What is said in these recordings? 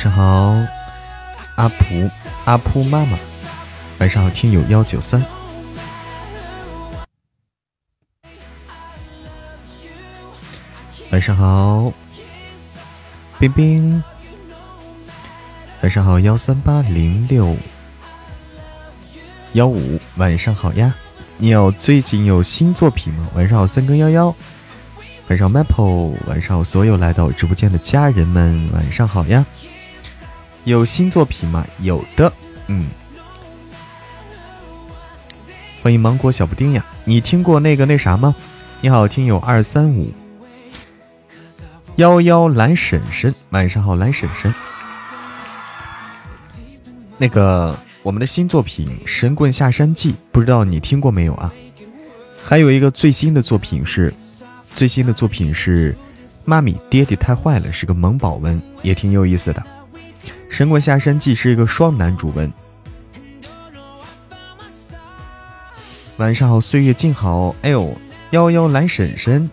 上好，阿蒲阿扑妈妈。晚上好，听友幺九三。晚上好，冰冰。晚上好，幺三八零六幺五。晚上好呀，你有最近有新作品吗？晚上好，三更幺幺。晚上 Maple。晚上好，所有来到我直播间的家人们，晚上好呀。有新作品吗？有的，嗯。欢迎芒果小布丁呀！你听过那个那啥吗？你好，听友二三五幺幺蓝婶婶，晚上好，蓝婶婶。那个我们的新作品《神棍下山记》，不知道你听过没有啊？还有一个最新的作品是，最新的作品是《妈咪爹爹太坏了》，是个萌宝文，也挺有意思的。《神棍下山记》是一个双男主文。晚上好，岁月静好。哎呦，幺幺蓝婶婶，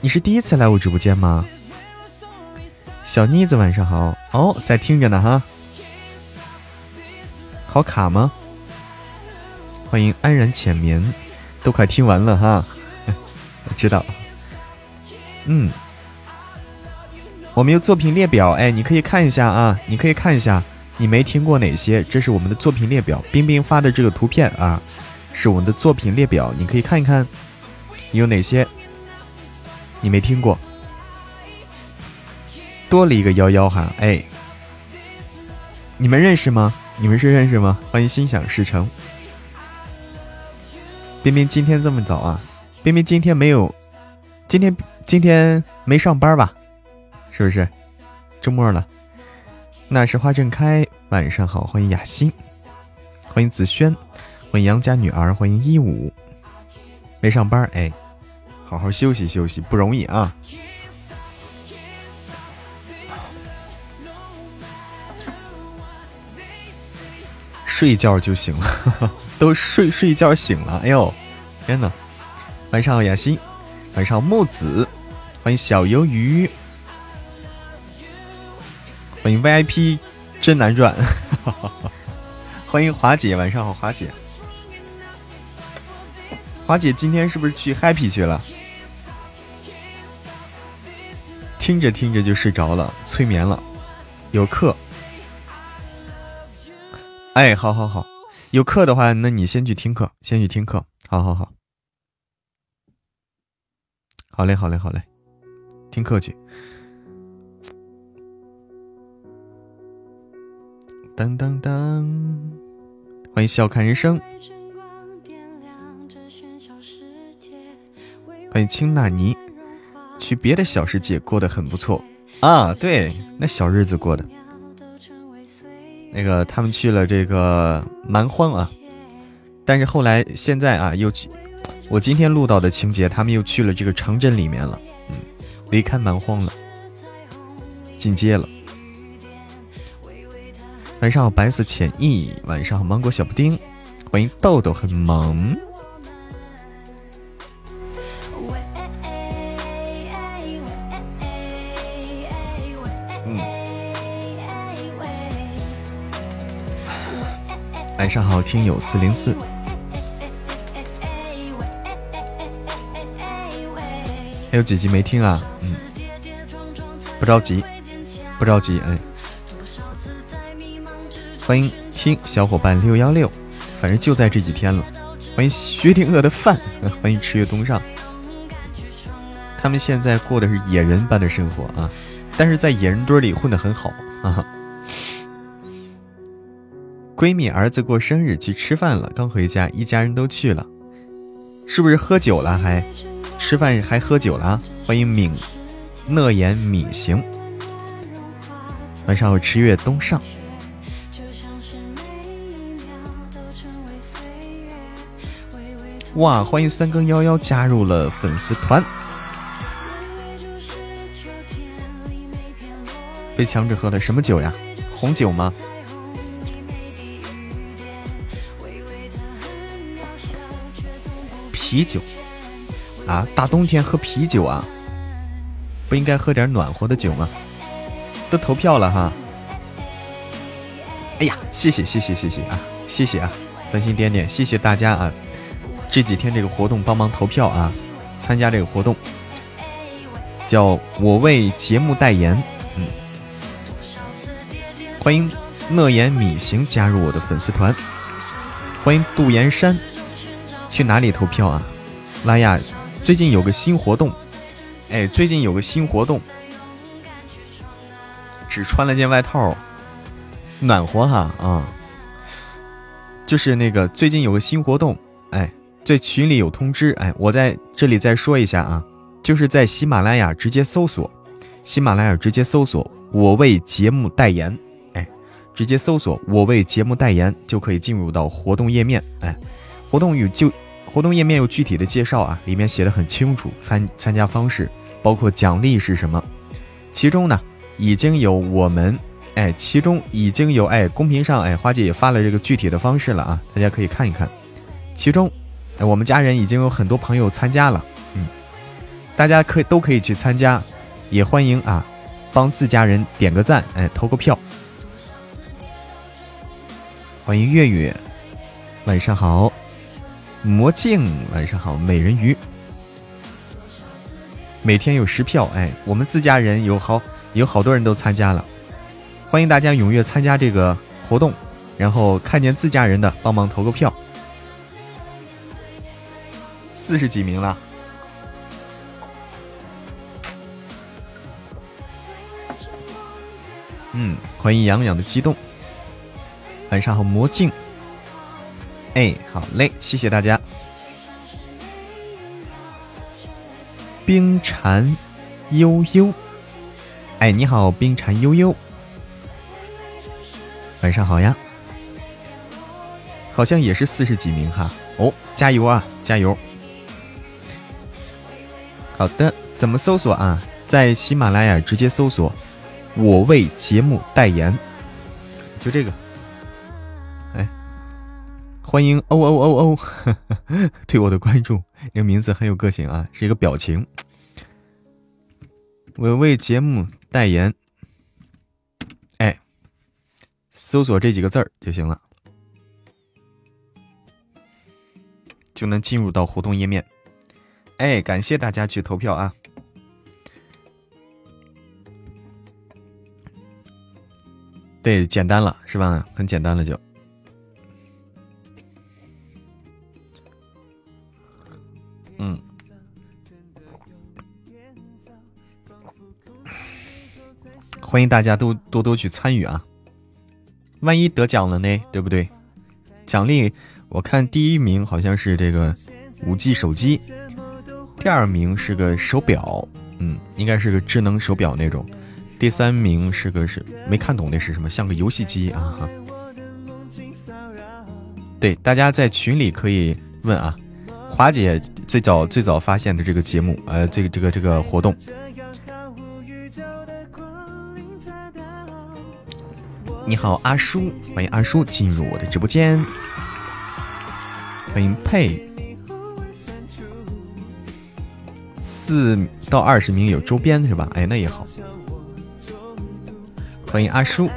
你是第一次来我直播间吗？小妮子，晚上好。哦，在听着呢哈。好卡吗？欢迎安然浅眠，都快听完了哈。我 知道。嗯。我们有作品列表，哎，你可以看一下啊，你可以看一下，你没听过哪些？这是我们的作品列表，冰冰发的这个图片啊，是我们的作品列表，你可以看一看，有哪些你没听过？多了一个幺幺哈，哎，你们认识吗？你们是认识吗？欢迎心想事成。冰冰今天这么早啊？冰冰今天没有，今天今天没上班吧？是不是？周末了？那时花正开，晚上好，欢迎雅欣，欢迎子轩，欢迎杨家女儿，欢迎一五，没上班哎，好好休息休息，不容易啊，睡觉就行了，都睡睡觉醒了，哎呦，天呐，晚上好雅欣，晚上好木子，欢迎小鱿鱼。欢迎 VIP 真难赚，欢迎华姐，晚上好，华姐。华姐今天是不是去 happy 去了？听着听着就睡着了，催眠了。有课，哎，好好好，有课的话，那你先去听课，先去听课。好好好，好嘞，好嘞，好嘞，听课去。当当当！欢迎笑看人生，欢迎青纳尼。去别的小世界过得很不错啊，对，那小日子过的。那个他们去了这个蛮荒啊，但是后来现在啊又去，我今天录到的情节，他们又去了这个城镇里面了，嗯，离开蛮荒了，进阶了。晚上好，白色浅意。晚上好，芒果小布丁。欢迎豆豆很萌。嗯。晚上好，听友四零四。还有几集没听啊？嗯。不着急，不着急，哎。欢迎听小伙伴六幺六，反正就在这几天了。欢迎薛定谔的饭，欢迎赤月东上。他们现在过的是野人般的生活啊，但是在野人堆里混得很好啊。闺蜜儿子过生日去吃饭了，刚回家，一家人都去了。是不是喝酒了？还吃饭还喝酒了？欢迎敏乐言米行，晚上好，吃月东上。哇，欢迎三更幺幺加入了粉丝团。被强制喝了什么酒呀？红酒吗？啤酒啊！大冬天喝啤酒啊？不应该喝点暖和的酒吗？都投票了哈！哎呀，谢谢谢谢谢谢啊！谢谢啊！繁星点点，谢谢大家啊！这几天这个活动帮忙投票啊，参加这个活动，叫我为节目代言，嗯。欢迎乐言米行加入我的粉丝团，欢迎杜岩山，去哪里投票啊？拉雅，最近有个新活动，哎，最近有个新活动，只穿了件外套，暖和哈啊，就是那个最近有个新活动，哎，在群里有通知，哎，我在这里再说一下啊，就是在喜马拉雅直接搜索，喜马拉雅直接搜索我为节目代言。哎直接搜索“我为节目代言”就可以进入到活动页面。哎，活动有就活动页面有具体的介绍啊，里面写的很清楚，参参加方式包括奖励是什么。其中呢，已经有我们哎，其中已经有哎，公屏上哎，花姐也发了这个具体的方式了啊，大家可以看一看。其中，我们家人已经有很多朋友参加了，嗯，大家可以都可以去参加，也欢迎啊，帮自家人点个赞，哎，投个票。欢迎月月，晚上好。魔镜，晚上好。美人鱼，每天有十票，哎，我们自家人有好有好多人都参加了，欢迎大家踊跃参加这个活动，然后看见自家人的帮忙投个票。四十几名了，嗯，欢迎洋洋的激动。晚上好，魔镜。哎，好嘞，谢谢大家。冰蝉悠悠，哎，你好，冰蝉悠悠。晚上好呀，好像也是四十几名哈。哦，加油啊，加油。好的，怎么搜索啊？在喜马拉雅直接搜索“我为节目代言”，就这个。哎欢迎哦哦哦哦，对我的关注，这个名字很有个性啊，是一个表情。我为节目代言，哎，搜索这几个字儿就行了，就能进入到活动页面。哎，感谢大家去投票啊！对，简单了是吧？很简单了就。嗯，欢迎大家都多多去参与啊！万一得奖了呢，对不对？奖励我看第一名好像是这个五 G 手机，第二名是个手表，嗯，应该是个智能手表那种。第三名是个是没看懂那是什么，像个游戏机啊哈。对，大家在群里可以问啊。华姐最早最早发现的这个节目，呃，这个这个这个活动。你好，阿叔，欢迎阿叔进入我的直播间。欢迎佩，四到二十名有周边是吧？哎，那也好。欢迎阿叔，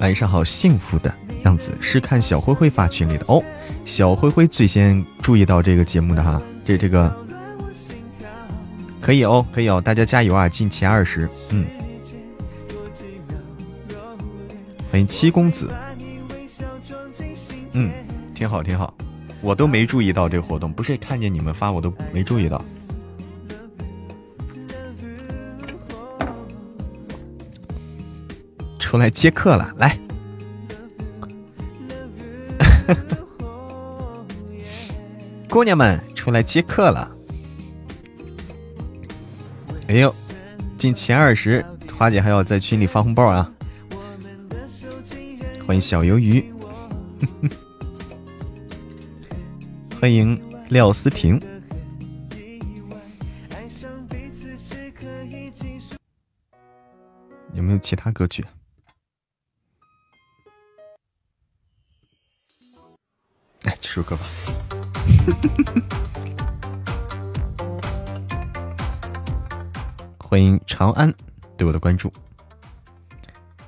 晚上好，幸福的。样子是看小灰灰发群里的哦，小灰灰最先注意到这个节目的哈，这这个可以哦，可以哦，大家加油啊，进前二十，嗯，欢迎七公子，嗯，挺好挺好，我都没注意到这个活动，不是看见你们发我都没注意到，出来接客了，来。姑娘们出来接客了。哎呦，进前二十，花姐还要在群里发红包啊！欢迎小鱿鱼，欢迎廖思婷。有没有其他歌曲？哎，这首歌吧。欢迎长安对我的关注。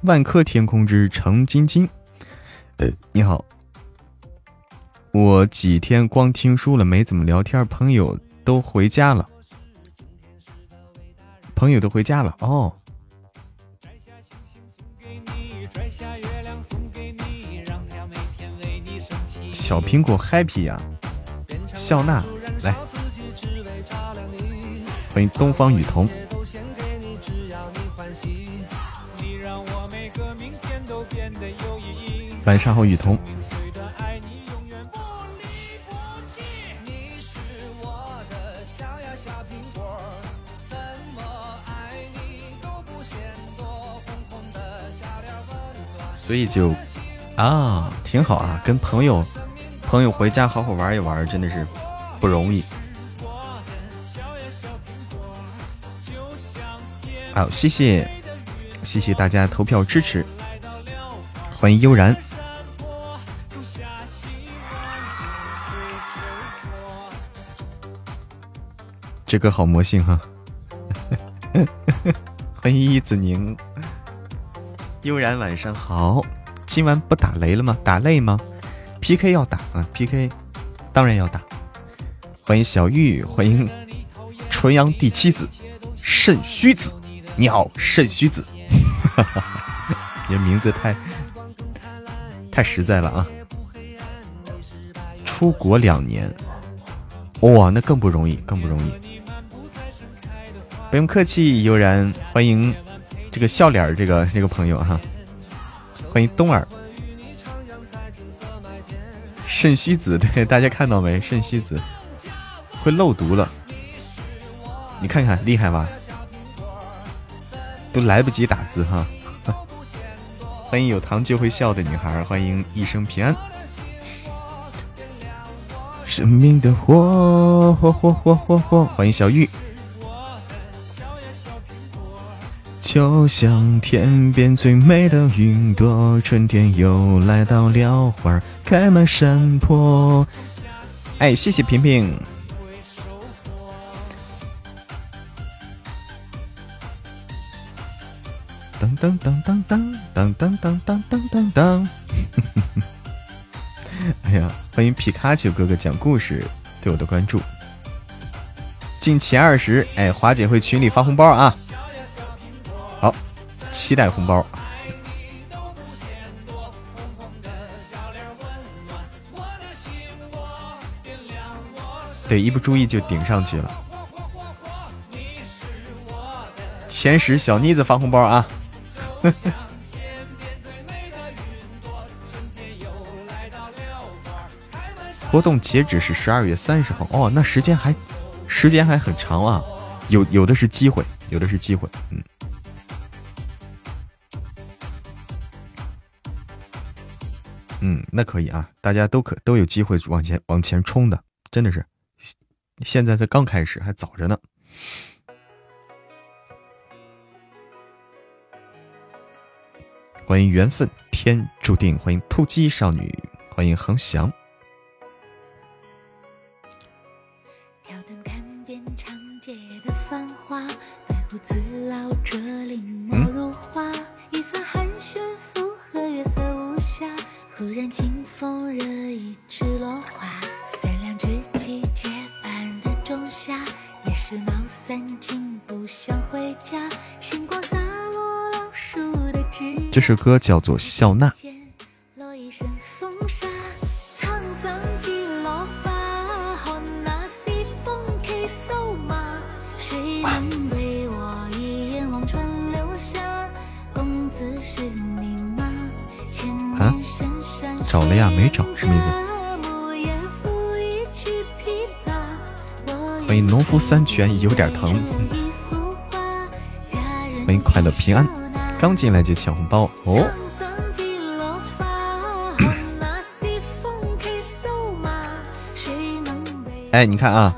万科天空之城晶晶，呃，你好。我几天光听书了，没怎么聊天，朋友都回家了。朋友都回家了哦。小苹果 happy 呀，笑纳来，欢迎东方雨桐，晚上好雨桐。所以就啊，挺好啊，跟朋友。朋友回家好好玩一玩，真的是不容易。好，谢谢，谢谢大家投票支持，欢迎悠然。这歌好魔性哈！欢迎一子宁，悠然晚上好，今晚不打雷了吗？打累吗？P K 要打啊！P K 当然要打。欢迎小玉，欢迎纯阳第七子肾虚子。你好，肾虚子，你的名字太太实在了啊！出国两年，哇，那更不容易，更不容易。不用客气，悠然，欢迎这个笑脸这个这个朋友哈，欢迎冬儿。肾虚子，对大家看到没？肾虚子会漏毒了，你看看厉害吧？都来不及打字哈！欢迎有糖就会笑的女孩，欢迎一生平安。生命的火火火火火火，欢迎小玉。就像天边最美的云朵，春天又来到了，花开满山坡。哎，谢谢平平。当当当当当当当当当当当当。哎呀，欢迎皮卡丘哥哥讲故事对我的关注。进前二十，哎，华姐会群里发红包啊。好，期待红包。对，一不注意就顶上去了。前十小妮子发红包啊！活动截止是十二月三十号哦，那时间还时间还很长啊，有有的是机会，有的是机会，嗯。嗯，那可以啊，大家都可都有机会往前往前冲的，真的是，现在才刚开始，还早着呢。欢迎缘分天注定，欢迎突击少女，欢迎恒翔。忽然清风惹一枝落花，三两知己结伴的仲夏，也是闹三更不想回家。星光洒落老树的枝这首歌叫做《笑纳》。找了呀，没找，什么意思？欢迎农夫三泉有点疼，欢迎快乐平安，刚进来就抢红包哦。哎，你看啊，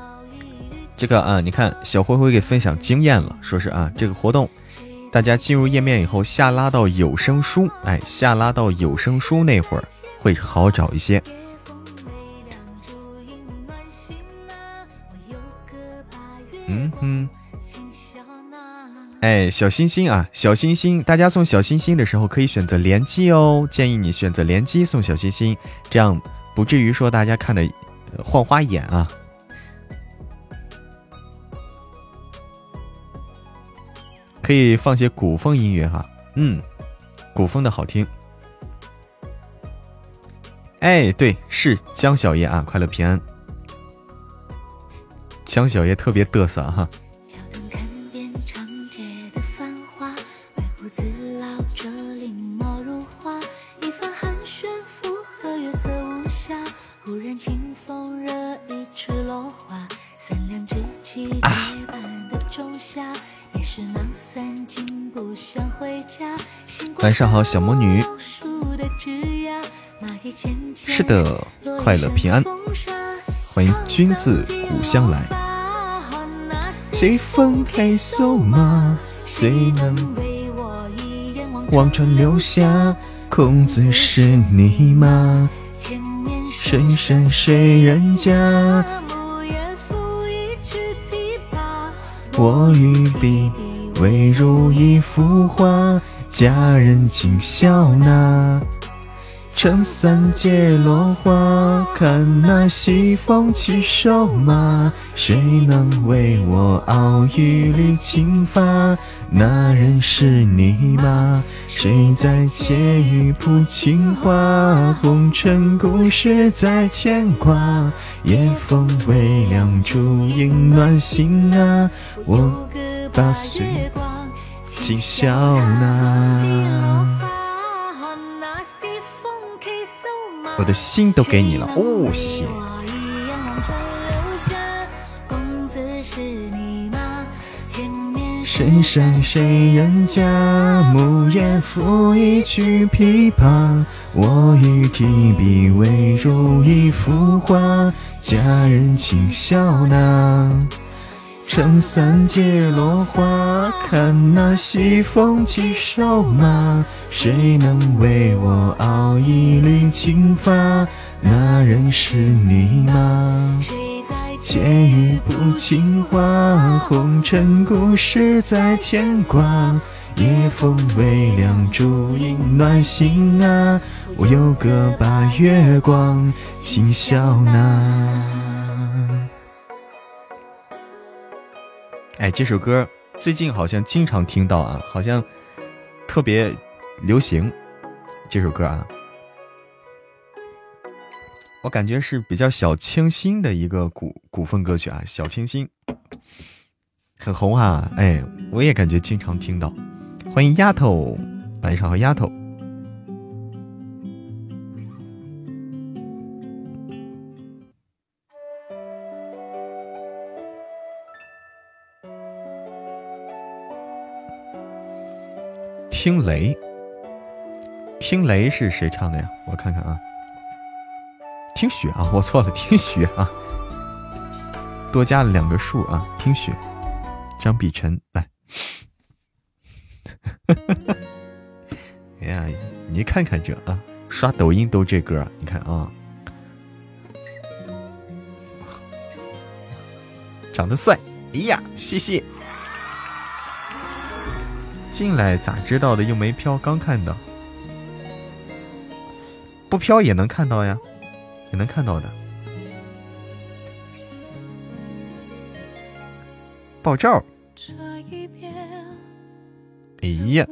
这个啊，你看小灰灰给分享经验了，说是啊，这个活动，大家进入页面以后下拉到有声书，哎，下拉到有声书那会儿会好找一些。嗯哼，哎，小心心啊，小心心，大家送小心心的时候可以选择连击哦，建议你选择连击送小心心，这样不至于说大家看的晃花眼啊。可以放些古风音乐哈，嗯，古风的好听。哎，对，是江小爷啊，快乐平安。江小爷特别嘚瑟哈。晚上好，小魔女。是的，快乐平安，欢迎君自故乡来。谁分黑瘦马？谁能望穿流下？孔子是你吗？深山谁人家？我与笔未如一幅画。佳人请笑纳，撑伞借落花，看那西风骑瘦马。谁能为我熬一缕青发？那人是你吗？谁在窃语谱情话？红尘故事在牵挂，夜风微凉，烛影暖心啊。我把岁。今宵呢？我的心都给你了哦，谢谢。深山谁人家？木叶抚一曲琵琶。我欲提笔未如一幅画。佳人请笑纳。撑伞借落花，看那西风骑瘦马。谁能为我熬一缕青发？那人是你吗？借一部情话，红尘故事在牵挂。夜风微凉，烛影暖心啊。我有个把月光，今宵纳。哎，这首歌最近好像经常听到啊，好像特别流行。这首歌啊，我感觉是比较小清新的一个古古风歌曲啊，小清新，很红啊。哎，我也感觉经常听到。欢迎丫头，晚上好，丫头。听雷，听雷是谁唱的呀？我看看啊，听雪啊，我错了，听雪啊，多加了两个数啊，听雪，张碧晨来，哎呀，你看看这啊，刷抖音都这歌，你看啊，长得帅，哎呀，谢谢。进来咋知道的？又没飘，刚看到。不飘也能看到呀，也能看到的。爆照。哎呀！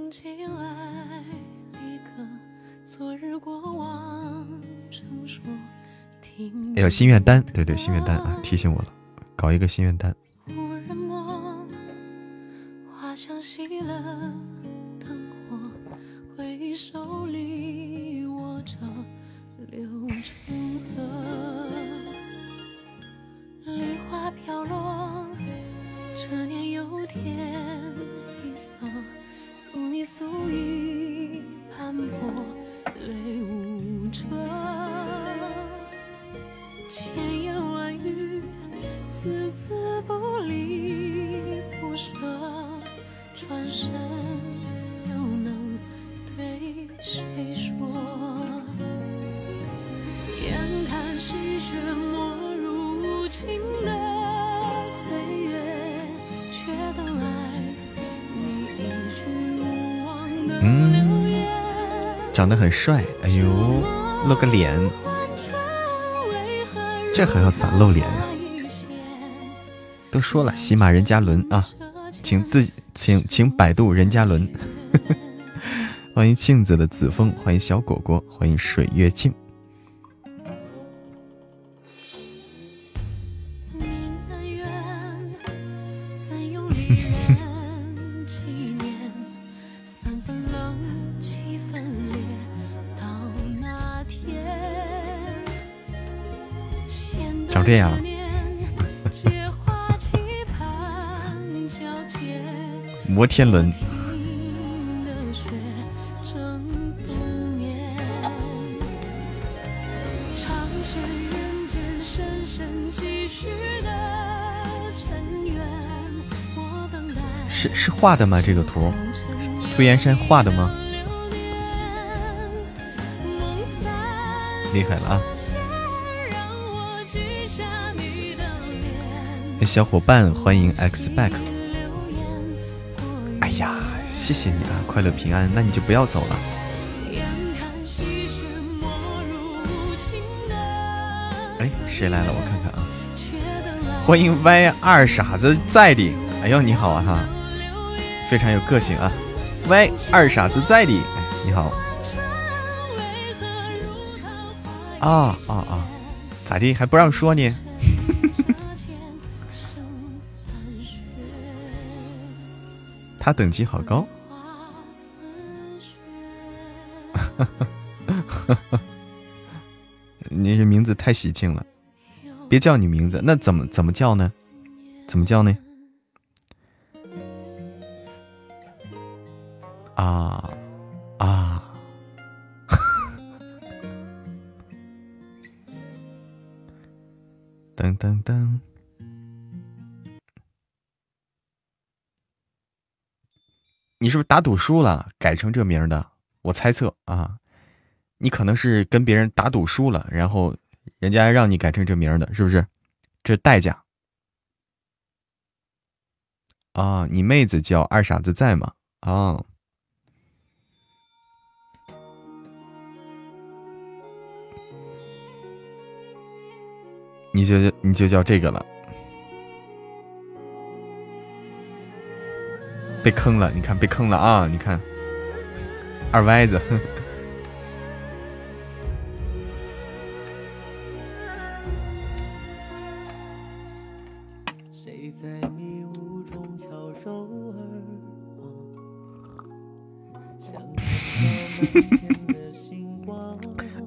哎呦，心愿单，对对，心愿单啊，提醒我了，搞一个心愿单。很帅。哎呦，露个脸，这还要咋露脸啊？都说了，喜马任嘉伦啊，请自请请百度任嘉伦。欢迎镜子的子枫，欢迎小果果，欢迎水月镜。天伦。是是画的吗？这个图，涂岩山画的吗？厉害了啊！小伙伴，欢迎 X back。谢谢你啊，快乐平安，那你就不要走了。哎，谁来了？我看看啊。欢迎 Y 二傻子在的。哎呦，你好啊哈。非常有个性啊！喂，二傻子在的，哎，你好。啊啊啊！咋地？还不让说呢？他等级好高。你这名字太喜庆了，别叫你名字，那怎么怎么叫呢？怎么叫呢？啊啊！噔 噔噔！你是不是打赌输了，改成这名的？我猜测啊，你可能是跟别人打赌输了，然后人家让你改成这名的，是不是？这代价啊！你妹子叫二傻子在吗？啊！你就你就叫这个了，被坑了！你看被坑了啊！你看，二歪子。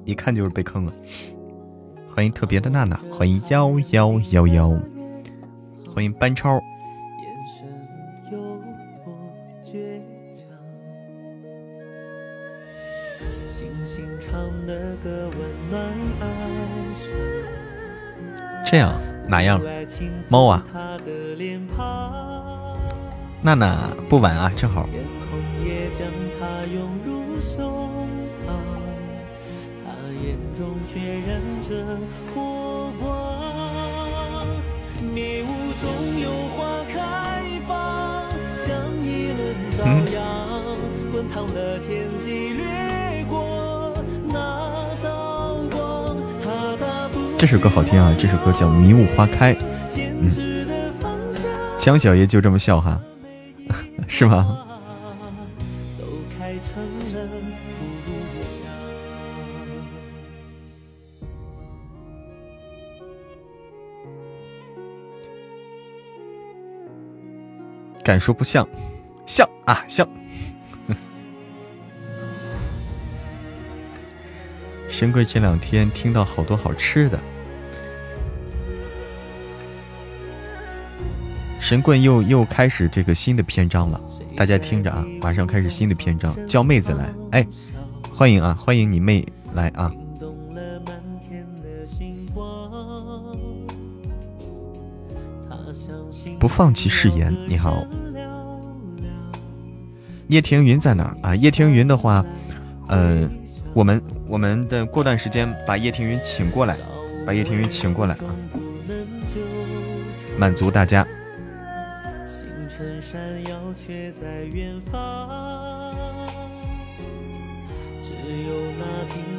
一看就是被坑了。欢迎特别的娜娜，欢迎幺幺幺幺，欢迎班超。这样哪样？猫啊？娜娜不晚啊，正好。嗯这首歌好听啊！这首歌叫《迷雾花开》。嗯，江小爷就这么笑哈，是吗？敢说不像，像啊像。神贵这两天听到好多好吃的，神棍又又开始这个新的篇章了，大家听着啊，马上开始新的篇章，叫妹子来，哎，欢迎啊，欢迎你妹来啊！不放弃誓言，你好，叶庭云在哪啊？叶庭云的话，呃，我们。我们的过段时间把叶庭云请过来，把叶庭云请过来啊，满足大家。却在远方。只有那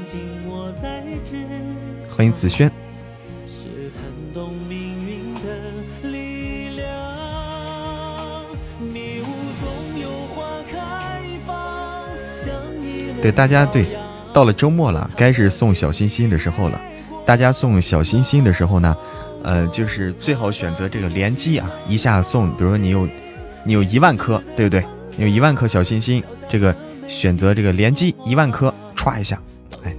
静我在。欢迎紫萱。是动命运的力量。迷雾有花开放，对大家对，到了周末了，该是送小心心的时候了。大家送小心心的时候呢，呃，就是最好选择这个联机啊，一下送，比如说你有。你有一万颗，对不对？有一万颗小心心，这个选择这个联机一万颗，歘一下，哎，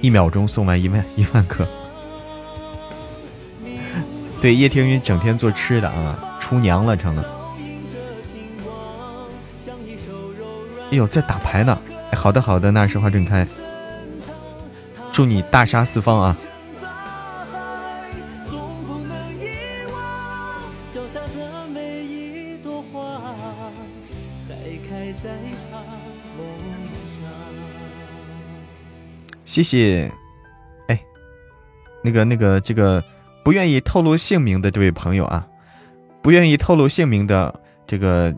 一秒钟送完一万 一万颗。对，叶听云整天做吃的啊，出娘了成了。哎呦，在打牌呢。好的好的，那是花正开。祝你大杀四方啊！谢谢。哎，那个那个这个。不愿意透露姓名的这位朋友啊，不愿意透露姓名的这个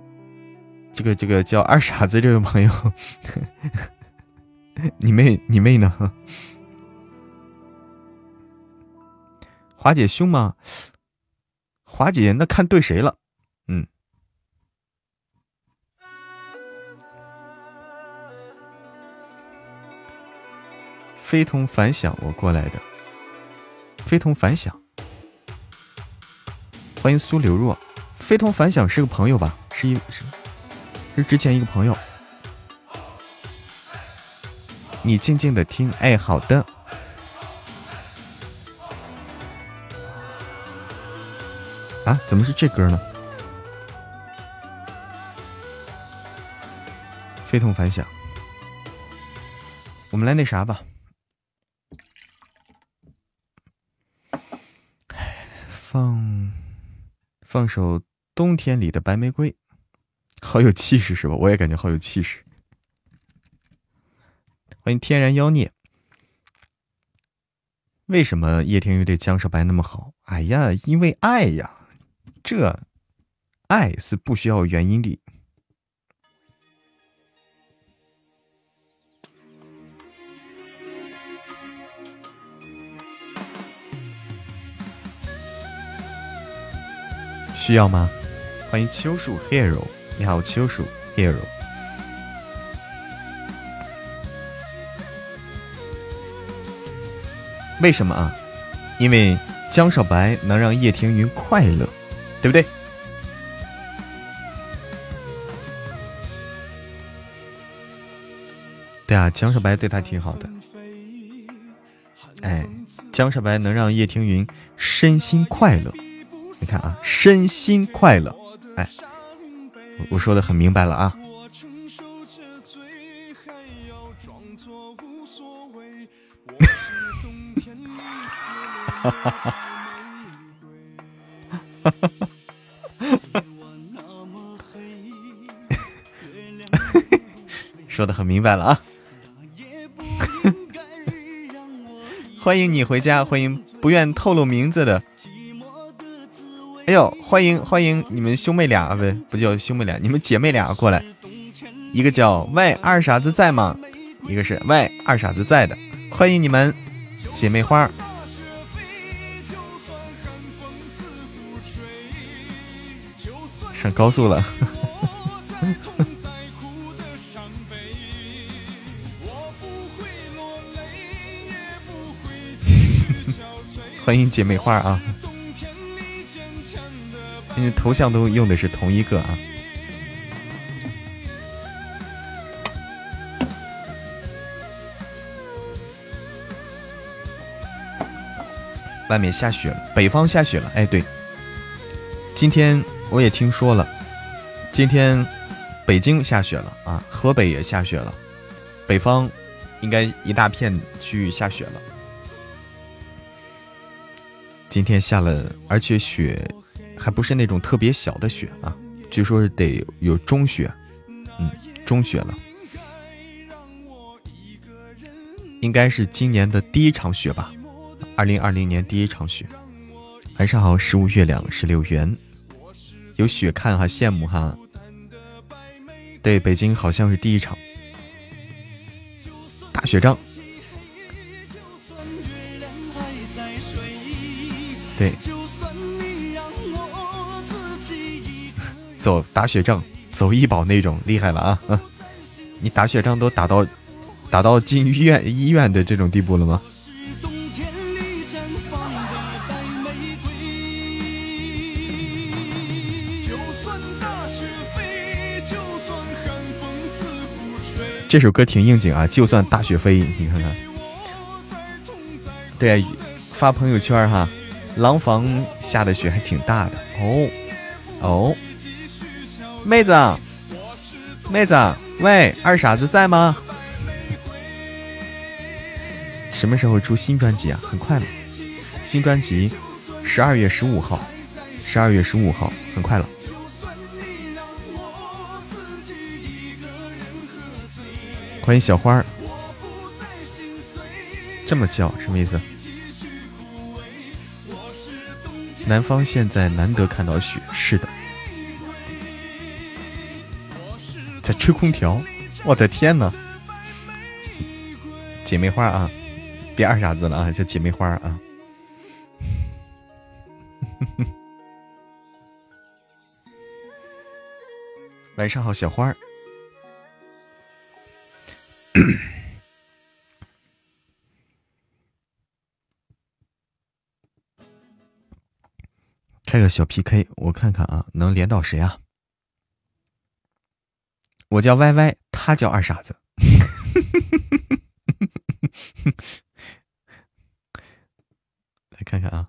这个这个叫二傻子这位朋友，你妹你妹呢？华姐凶吗？华姐那看对谁了？嗯，非同凡响，我过来的，非同凡响。欢迎苏流若，非同凡响是个朋友吧？是一是是之前一个朋友。你静静的听，哎，好的。啊，怎么是这歌呢？非同凡响，我们来那啥吧。放。放首冬天里的白玫瑰，好有气势是吧？我也感觉好有气势。欢迎天然妖孽。为什么叶天宇对江少白那么好？哎呀，因为爱呀，这爱是不需要原因的。需要吗？欢迎秋树 hero，你好，秋树 hero。为什么啊？因为江少白能让叶庭云快乐，对不对？对啊，江少白对他挺好的。哎，江少白能让叶庭云身心快乐。你看啊，身心快乐，哎，我说的很明白了啊。哈哈哈说的很明白了啊。欢迎你回家，欢迎不愿透露名字的。哎呦，欢迎欢迎你们兄妹俩啊，不不叫兄妹俩，你们姐妹俩过来。一个叫喂二傻子在吗？一个是喂二傻子在的，欢迎你们姐妹花。上高速了。欢迎姐妹花啊。因为头像都用的是同一个啊！外面下雪了，北方下雪了。哎，对，今天我也听说了，今天北京下雪了啊，河北也下雪了，北方应该一大片区域下雪了。今天下了，而且雪。还不是那种特别小的雪啊，据说是得有中雪，嗯，中雪了，应该是今年的第一场雪吧，二零二零年第一场雪。晚上好，十五月亮十六圆，有雪看哈，羡慕哈。对，北京好像是第一场大雪仗。对，走打雪仗，走医保那种厉害了啊！你打雪仗都打到打到进医院医院的这种地步了吗？这首歌挺应景啊！就算大雪飞，你看看，对，发朋友圈哈，廊坊下的雪还挺大的哦哦，妹子，妹子，喂，二傻子在吗？什么时候出新专辑啊？很快了，新专辑十二月十五号，十二月十五号，很快了。欢迎小花儿，这么叫什么意思？南方现在难得看到雪，是的，吹空调，我的天呐！姐妹花啊，别二傻子了啊，叫姐妹花啊。晚上好，小花儿。开个小 PK，我看看啊，能连到谁啊？我叫歪歪他叫二傻子。来看看啊。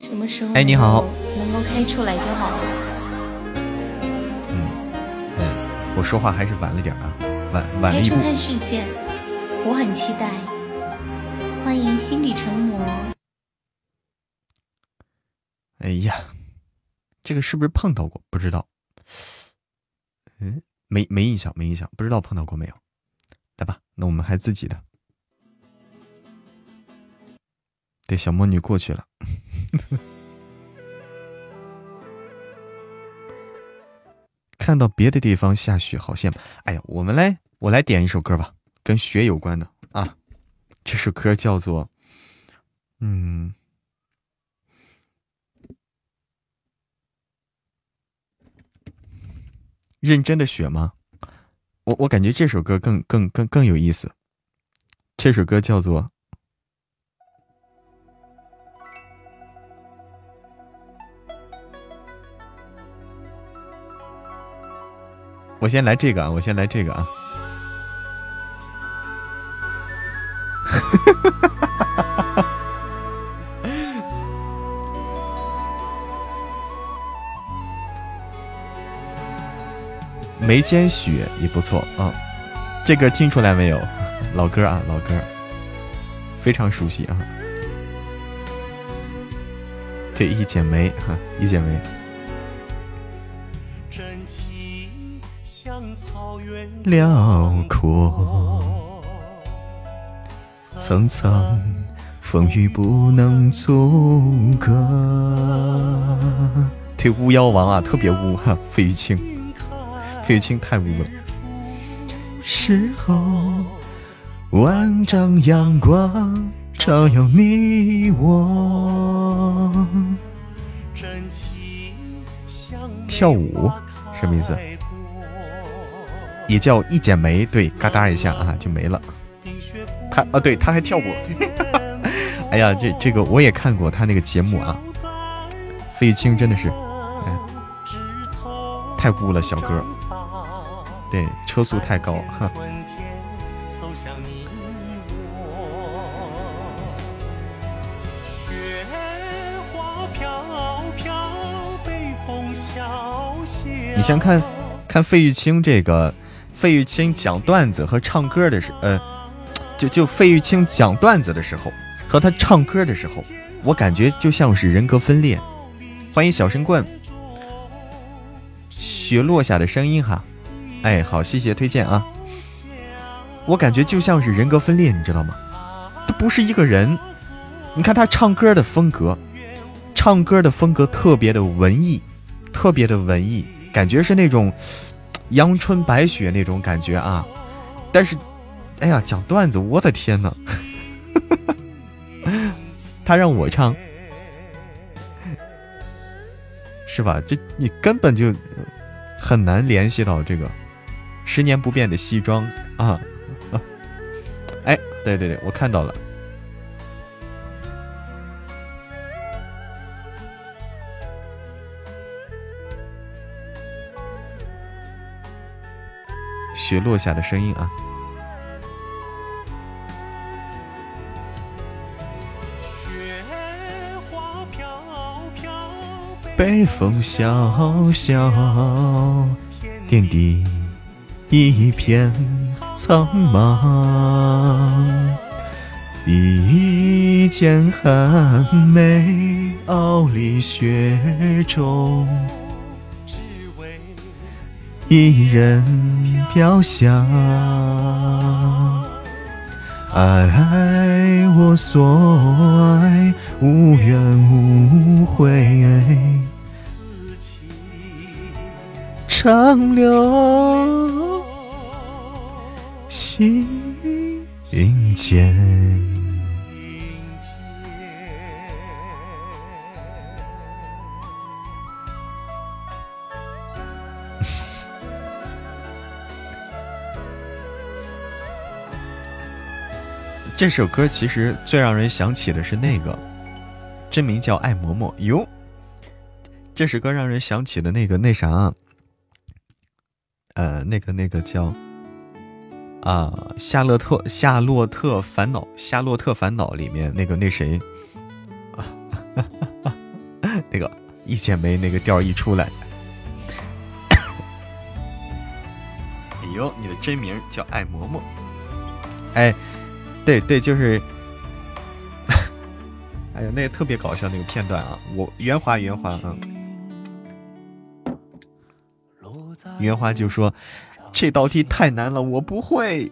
什么时候？哎，你好。能够开出来就好了。嗯嗯，我说话还是晚了点啊，晚晚了一步。开出看世界，我很期待。欢迎心理成魔。哎呀，这个是不是碰到过？不知道。嗯，没没印象，没印象，不知道碰到过没有。来吧，那我们还自己的。对，小魔女过去了。看到别的地方下雪，好羡慕。哎呀，我们来，我来点一首歌吧，跟雪有关的啊。这首歌叫做，嗯。认真的雪吗？我我感觉这首歌更更更更有意思。这首歌叫做……我先来这个啊！我先来这个啊！眉间雪也不错啊，这歌听出来没有？老歌啊，老歌，非常熟悉啊。对，一剪梅哈，一剪梅。辽阔，层层风雨不能阻隔。对，巫妖王啊，特别巫哈，费玉清。费玉清太污了。时候，万丈阳光照耀你我。跳舞什么意思？也叫一剪梅，对，嘎哒一下啊就没了。他啊，对，他还跳舞。哎呀，这这个我也看过他那个节目啊。费玉清真的是，太污了，小哥。对，车速太高，哈。你先看看费玉清这个，费玉清讲段子和唱歌的时，呃，就就费玉清讲段子的时候和他唱歌的时候，我感觉就像是人格分裂。欢迎小神棍，雪落下的声音哈。哎，好，谢谢推荐啊！我感觉就像是人格分裂，你知道吗？他不是一个人。你看他唱歌的风格，唱歌的风格特别的文艺，特别的文艺，感觉是那种阳春白雪那种感觉啊。但是，哎呀，讲段子，我的天呐！他让我唱，是吧？这你根本就很难联系到这个十年不变的西装啊！哎，对对对，我看到了。雪落下的声音啊！北风萧萧，天地一片苍茫。一剑寒梅，傲立雪中。一人飘香，爱我所爱，无怨无悔，此情长留心间。这首歌其实最让人想起的是那个，真名叫爱嬷嬷哟。这首歌让人想起的那个那啥，呃，那个那个叫啊《夏洛特夏洛特烦恼》《夏洛特烦恼》里面那个那谁啊，那个一剪梅那个调一出来，哎呦，你的真名叫爱嬷嬷，哎。对对，就是，哎呀，那个特别搞笑那个片段啊！我圆滑圆滑啊，圆滑就说这道题太难了，我不会。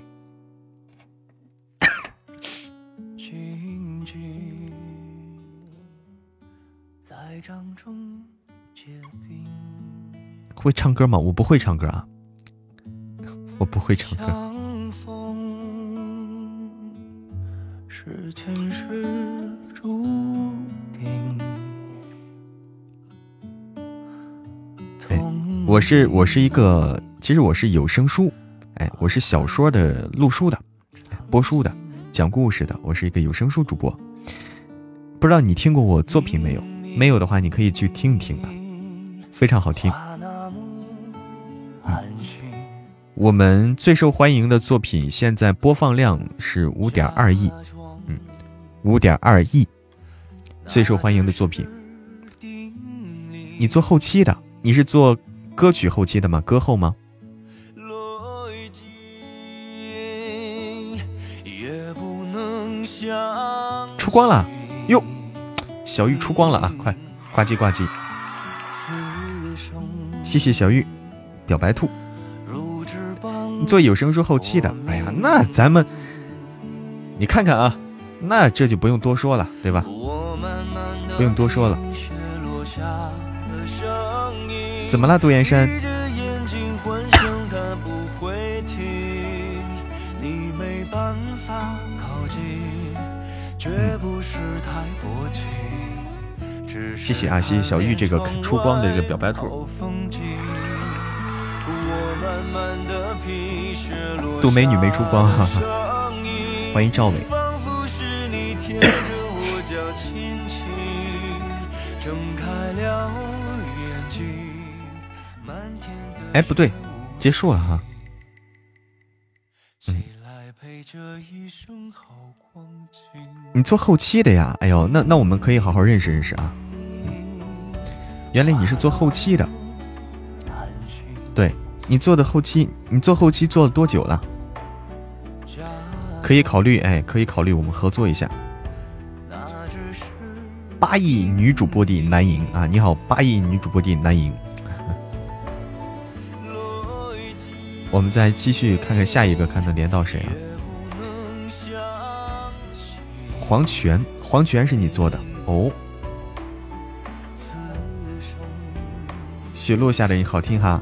会唱歌吗？我不会唱歌啊，我不会唱歌。是前世注定。哎，我是我是一个，其实我是有声书，哎，我是小说的录书的，播书的，讲故事的，我是一个有声书主播。不知道你听过我作品没有？没有的话，你可以去听一听啊，非常好听。我们最受欢迎的作品现在播放量是五点二亿。嗯五点二亿，最受欢迎的作品。你做后期的，你是做歌曲后期的吗？歌后吗？出光了哟，小玉出光了啊！快挂机挂机，谢谢小玉，表白兔。你做有声书后期的，哎呀，那咱们，你看看啊。那这就不用多说了，对吧？不用多说了。怎么了，杜岩山？谢谢啊，谢谢小玉这个出光的这个表白兔。杜美女没出光，哈哈。欢迎赵伟。哎，不对，结束了哈。嗯，你做后期的呀？哎呦，那那我们可以好好认识认识啊。原来你是做后期的，对你做的后期，你做后期做了多久了？可以考虑，哎，可以考虑我们合作一下。八亿女主播的男银啊，你好，八亿女主播的男银。我们再继续看看下一个，看能连到谁啊？黄泉，黄泉是你做的哦。雪落下的音好听哈。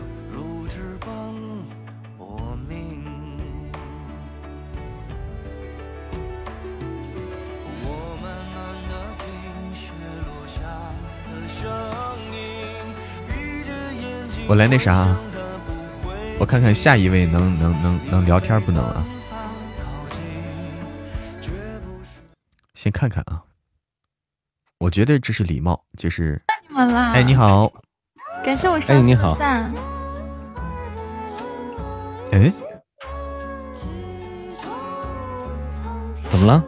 我来那啥，我看看下一位能能能能聊天不能啊？先看看啊。我觉得这是礼貌，就是。哎，你好。感谢我哎，你好，哎，怎么了？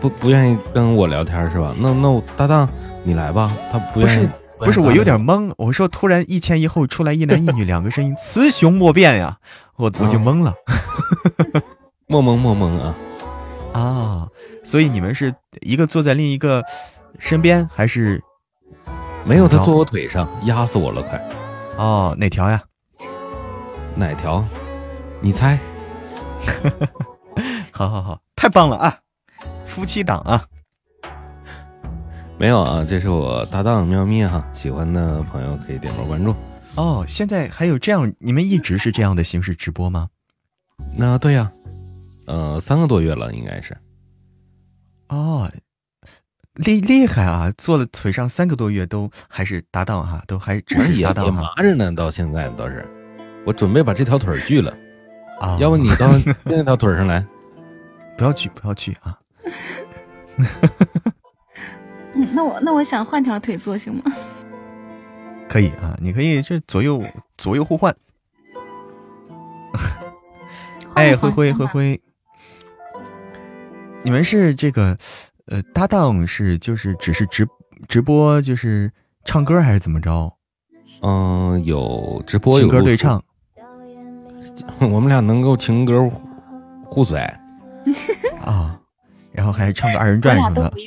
不不愿意跟我聊天是吧？那那我搭档你来吧，他不愿意。不是我有点懵，我说突然一前一后出来一男一女两个声音，雌雄莫辨呀，我我就懵了，莫懵莫懵啊啊！所以你们是一个坐在另一个身边，还是没有？他坐我腿上，压死我了，快！哦，哪条呀？哪条？你猜？好好好，太棒了啊！夫妻档啊！没有啊，这是我搭档喵咪哈，喜欢的朋友可以点波关注。哦，现在还有这样，你们一直是这样的形式直播吗？那对呀，呃，三个多月了，应该是。哦，厉厉害啊！做了腿上三个多月都还是搭档哈，都还只是搭档也麻着呢，到现在倒是，我准备把这条腿锯了啊！要不你到 另一条腿上来？不要锯，不要锯啊！嗯，那我那我想换条腿做行吗？可以啊，你可以这左右左右互换。哎，灰灰灰灰，你们是这个呃搭档是就是只是直直播就是唱歌还是怎么着？嗯，有直播有歌对唱，我们俩能够情歌互甩啊，然后还唱个二人转什么的。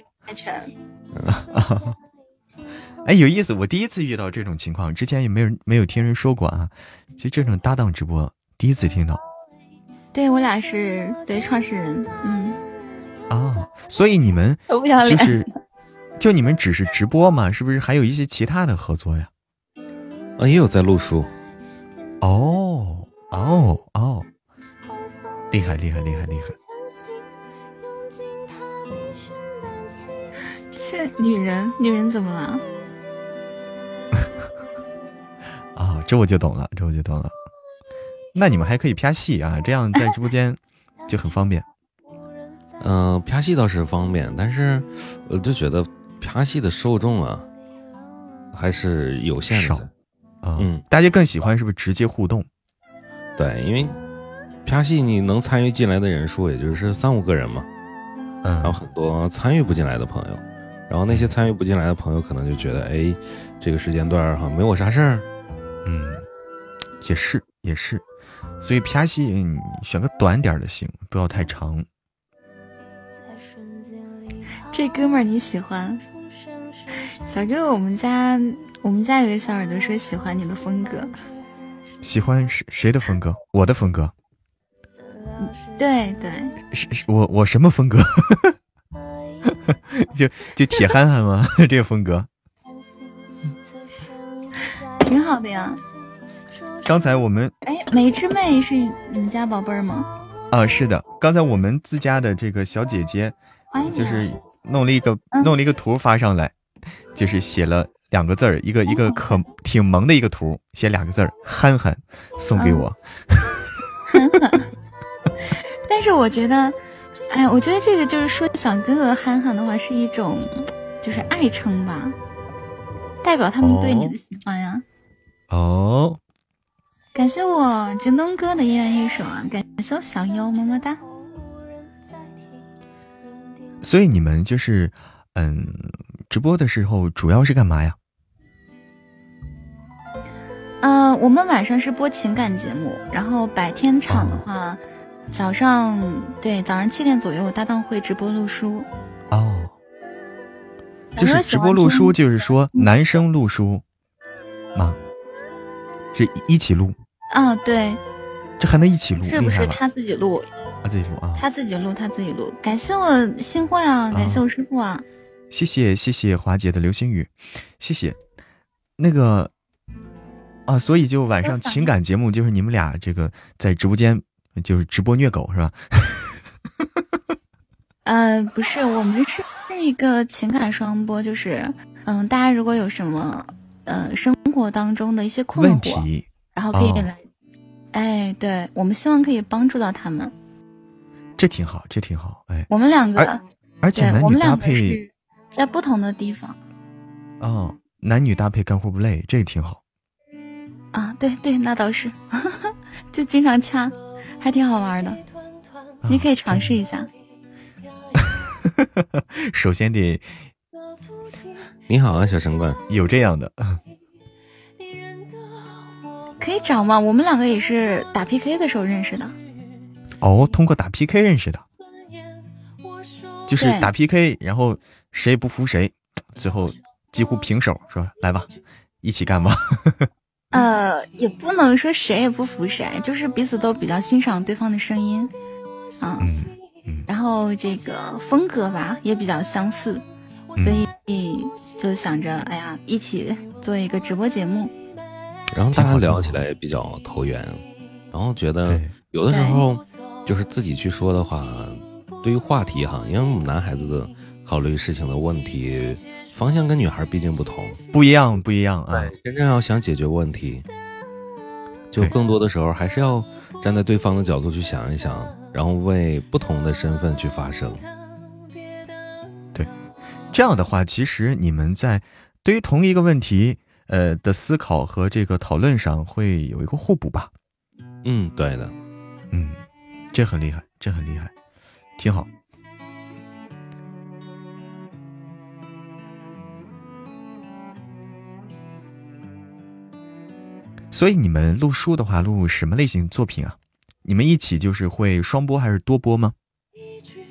哎，有意思！我第一次遇到这种情况，之前也没有没有听人说过啊。就这种搭档直播，第一次听到。对我俩是对创始人，嗯。啊，所以你们就是，就你们只是直播嘛？是不是还有一些其他的合作呀？啊，也有在录书。哦哦哦，厉害厉害厉害厉害！切，女人女人怎么了？啊，这我就懂了，这我就懂了。那你们还可以拍戏啊，这样在直播间就很方便。嗯，拍戏倒是方便，但是我就觉得拍戏的受众啊还是有限的。啊，嗯，大家更喜欢是不是直接互动？对，因为拍戏你能参与进来的人数也就是三五个人嘛，嗯，然后很多参与不进来的朋友。然后那些参与不进来的朋友可能就觉得，哎，这个时间段哈没我啥事儿。嗯，也是也是，所以拍戏选个短点的行，不要太长。这哥们儿你喜欢？小哥，我们家我们家有个小耳朵说喜欢你的风格。喜欢谁谁的风格？我的风格。对对。是是我我什么风格？就就铁憨憨吗？这个风格 挺好的呀。刚才我们哎，梅之妹是你们家宝贝儿吗？啊，是的。刚才我们自家的这个小姐姐，就是弄了一个弄了一个图发上来，就是写了两个字儿，一个一个可挺萌的一个图，写两个字儿“憨憨”，送给我。憨憨。但是我觉得。哎，我觉得这个就是说小哥哥憨憨的话是一种，就是爱称吧，代表他们对你的喜欢呀。哦，感谢我京东哥的一元一手啊，感谢我小优么么哒。所以你们就是，嗯，直播的时候主要是干嘛呀？嗯，我们晚上是播情感节目，然后白天场的话。早上对，早上七点左右，搭档会直播录书。哦，就是直播录书，就是说男生录书吗？是一起录？啊，对。这还能一起录？是不是他自己录？他自己录啊？他自己录，他自己录。感谢我新会啊，感谢我师傅啊。谢谢谢谢华姐的流星雨，谢谢。那个啊，所以就晚上情感节目，就是你们俩这个在直播间。就是直播虐狗是吧？呃，不是，我们是是一个情感双播，就是嗯，大家如果有什么呃生活当中的一些困惑，然后可以来，哎，对我们希望可以帮助到他们。这挺好，这挺好，哎。我们两个，而且男女搭配在不同的地方。哦，男女搭配干活不累，这也挺好。啊，对对，那倒是，就经常掐，还挺好玩的。你可以尝试一下。首先得，你好啊，小神官，有这样的，可以找吗？我们两个也是打 PK 的时候认识的。哦，通过打 PK 认识的，就是打 PK，然后谁也不服谁，最后几乎平手，说来吧，一起干吧。呃，也不能说谁也不服谁，就是彼此都比较欣赏对方的声音，嗯嗯，然后这个风格吧也比较相似，所以就想着，哎呀，一起做一个直播节目，然后大家聊起来也比较投缘，然后觉得有的时候就是自己去说的话，对于话题哈，因为我们男孩子的考虑事情的问题。方向跟女孩毕竟不同，不一样，不一样啊！真正要想解决问题，就更多的时候还是要站在对方的角度去想一想，然后为不同的身份去发声。对，这样的话，其实你们在对于同一个问题，呃的思考和这个讨论上会有一个互补吧？嗯，对的，嗯，这很厉害，这很厉害，挺好。所以你们录书的话，录什么类型作品啊？你们一起就是会双播还是多播吗？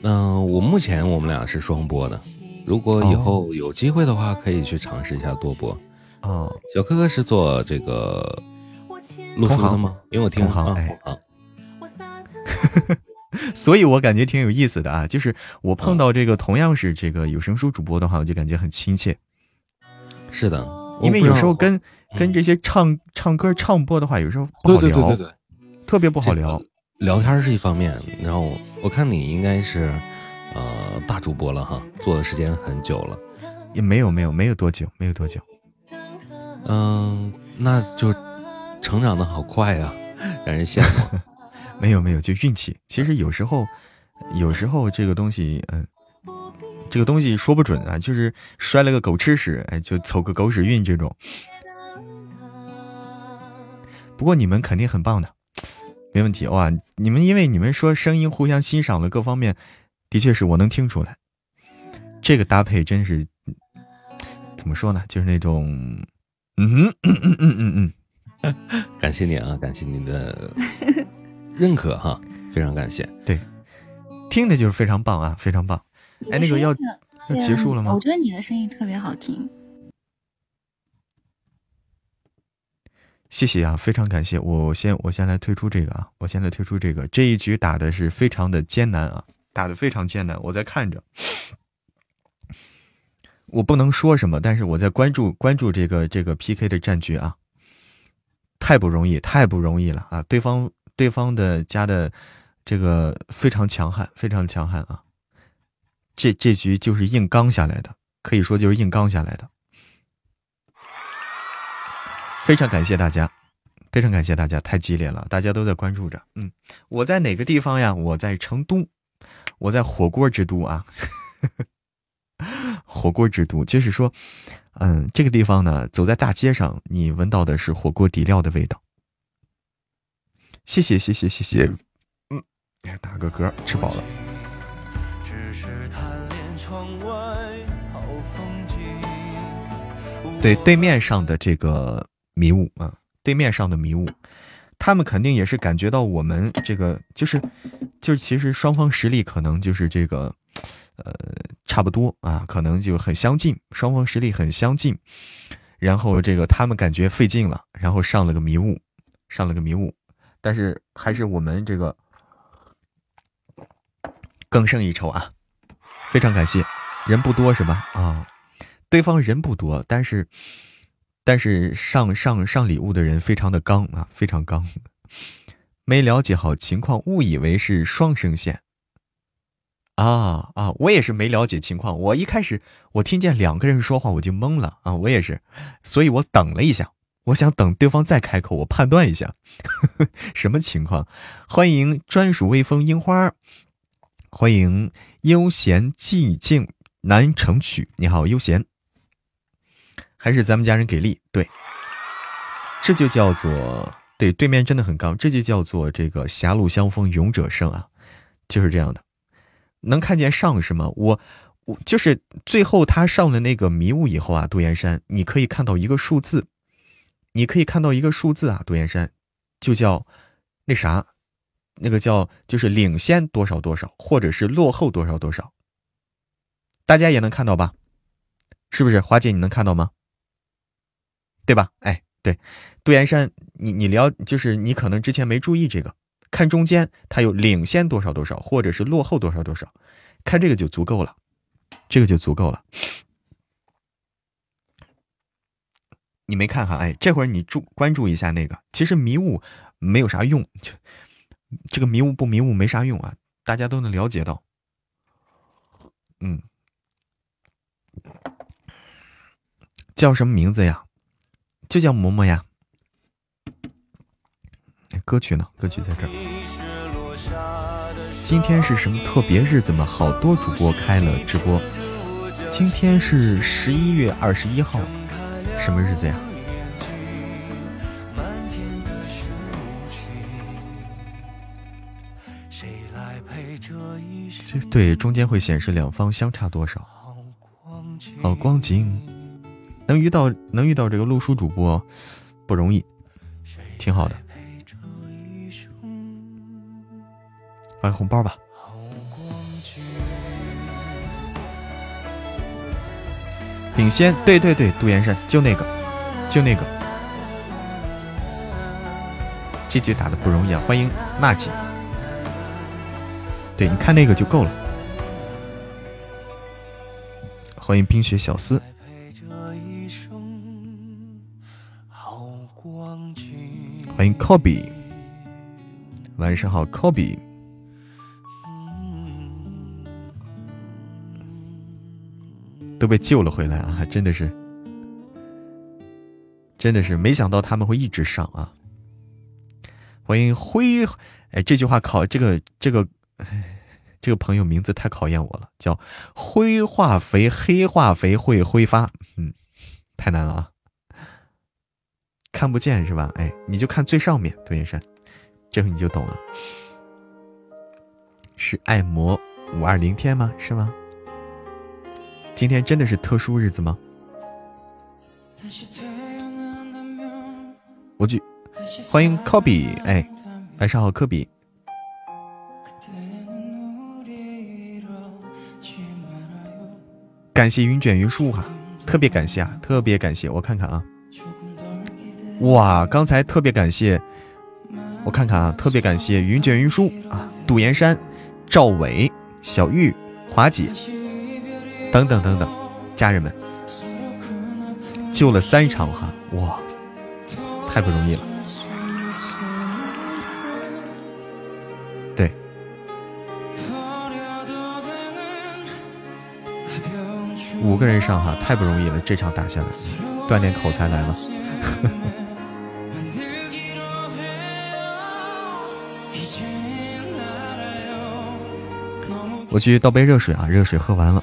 嗯，我目前我们俩是双播的。如果以后有机会的话，可以去尝试一下多播。哦，小哥哥是做这个录书的吗？因为我听行哎。所以我感觉挺有意思的啊，就是我碰到这个同样是这个有声书主播的话，我就感觉很亲切。是的，因为有时候跟。跟这些唱唱歌唱播的话，有时候不好聊，对对对对对，特别不好聊。聊天是一方面，然后我看你应该是呃大主播了哈，做的时间很久了，也没有没有没有多久，没有多久。嗯，那就成长的好快呀，让人羡慕。没有没有，就运气。其实有时候，有时候这个东西，嗯，这个东西说不准啊，就是摔了个狗吃屎，哎，就走个狗屎运这种。不过你们肯定很棒的，没问题哇！你们因为你们说声音互相欣赏了各方面，的确是我能听出来。这个搭配真是怎么说呢？就是那种，嗯哼嗯嗯嗯嗯嗯，感谢你啊，感谢你的认可哈，非常感谢。对，听的就是非常棒啊，非常棒。哎，那个要要结束了吗？我觉得你的声音特别好听。谢谢啊，非常感谢。我先我先来推出这个啊，我先来推出这个。这一局打的是非常的艰难啊，打的非常艰难。我在看着，我不能说什么，但是我在关注关注这个这个 PK 的战局啊，太不容易，太不容易了啊！对方对方的家的这个非常强悍，非常强悍啊！这这局就是硬刚下来的，可以说就是硬刚下来的。非常感谢大家，非常感谢大家，太激烈了，大家都在关注着。嗯，我在哪个地方呀？我在成都，我在火锅之都啊，火锅之都，就是说，嗯，这个地方呢，走在大街上，你闻到的是火锅底料的味道。谢谢，谢谢，谢谢。嗯，打个嗝，吃饱了。对，对面上的这个。迷雾啊，对面上的迷雾，他们肯定也是感觉到我们这个就是，就是其实双方实力可能就是这个，呃，差不多啊，可能就很相近，双方实力很相近，然后这个他们感觉费劲了，然后上了个迷雾，上了个迷雾，但是还是我们这个更胜一筹啊，非常感谢，人不多是吧？啊，对方人不多，但是。但是上上上礼物的人非常的刚啊，非常刚，没了解好情况，误以为是双声线。啊啊，我也是没了解情况，我一开始我听见两个人说话我就懵了啊，我也是，所以我等了一下，我想等对方再开口，我判断一下呵呵 什么情况。欢迎专属微风樱花，欢迎悠闲寂静难成曲。你好，悠闲，还是咱们家人给力？对，这就叫做对对面真的很刚，这就叫做这个狭路相逢勇者胜啊，就是这样的。能看见上是吗？我我就是最后他上了那个迷雾以后啊，杜岩山，你可以看到一个数字。你可以看到一个数字啊，杜岩山，就叫那啥，那个叫就是领先多少多少，或者是落后多少多少，大家也能看到吧？是不是？华姐你能看到吗？对吧？哎，对，杜岩山，你你聊就是你可能之前没注意这个，看中间它有领先多少多少，或者是落后多少多少，看这个就足够了，这个就足够了。你没看哈？哎，这会儿你注关注一下那个。其实迷雾没有啥用，就这个迷雾不迷雾没啥用啊，大家都能了解到。嗯，叫什么名字呀？就叫嬷嬷呀。歌曲呢？歌曲在这儿。今天是什么特别日子吗？好多主播开了直播。今天是十一月二十一号。什么日子呀？对，中间会显示两方相差多少。好光景，能遇到能遇到这个录书主播不容易，挺好的。发个红包吧。领先，对对对，杜岩山就那个，就那个，这局打的不容易啊！欢迎娜姐，对，你看那个就够了。欢迎冰雪小司，欢迎 Kobe，晚上好，Kobe。都被救了回来啊！真的是，真的是没想到他们会一直上啊！欢迎辉，哎，这句话考这个这个，这个朋友名字太考验我了，叫灰化肥黑化肥会挥发，嗯，太难了啊！看不见是吧？哎，你就看最上面，杜云山，这回你就懂了，是爱魔五二零天吗？是吗？今天真的是特殊日子吗？我去，欢迎科比，哎，晚上好，科比。感谢云卷云舒哈，特别感谢啊，特别感谢，我看看啊，哇，刚才特别感谢，我看看啊，特别感谢云卷云舒啊，杜岩山、赵伟、小玉、华姐。等等等等，家人们，救了三场哈，哇，太不容易了。对，五个人上哈，太不容易了，这场打下来，锻炼口才来了。我去倒杯热水啊，热水喝完了。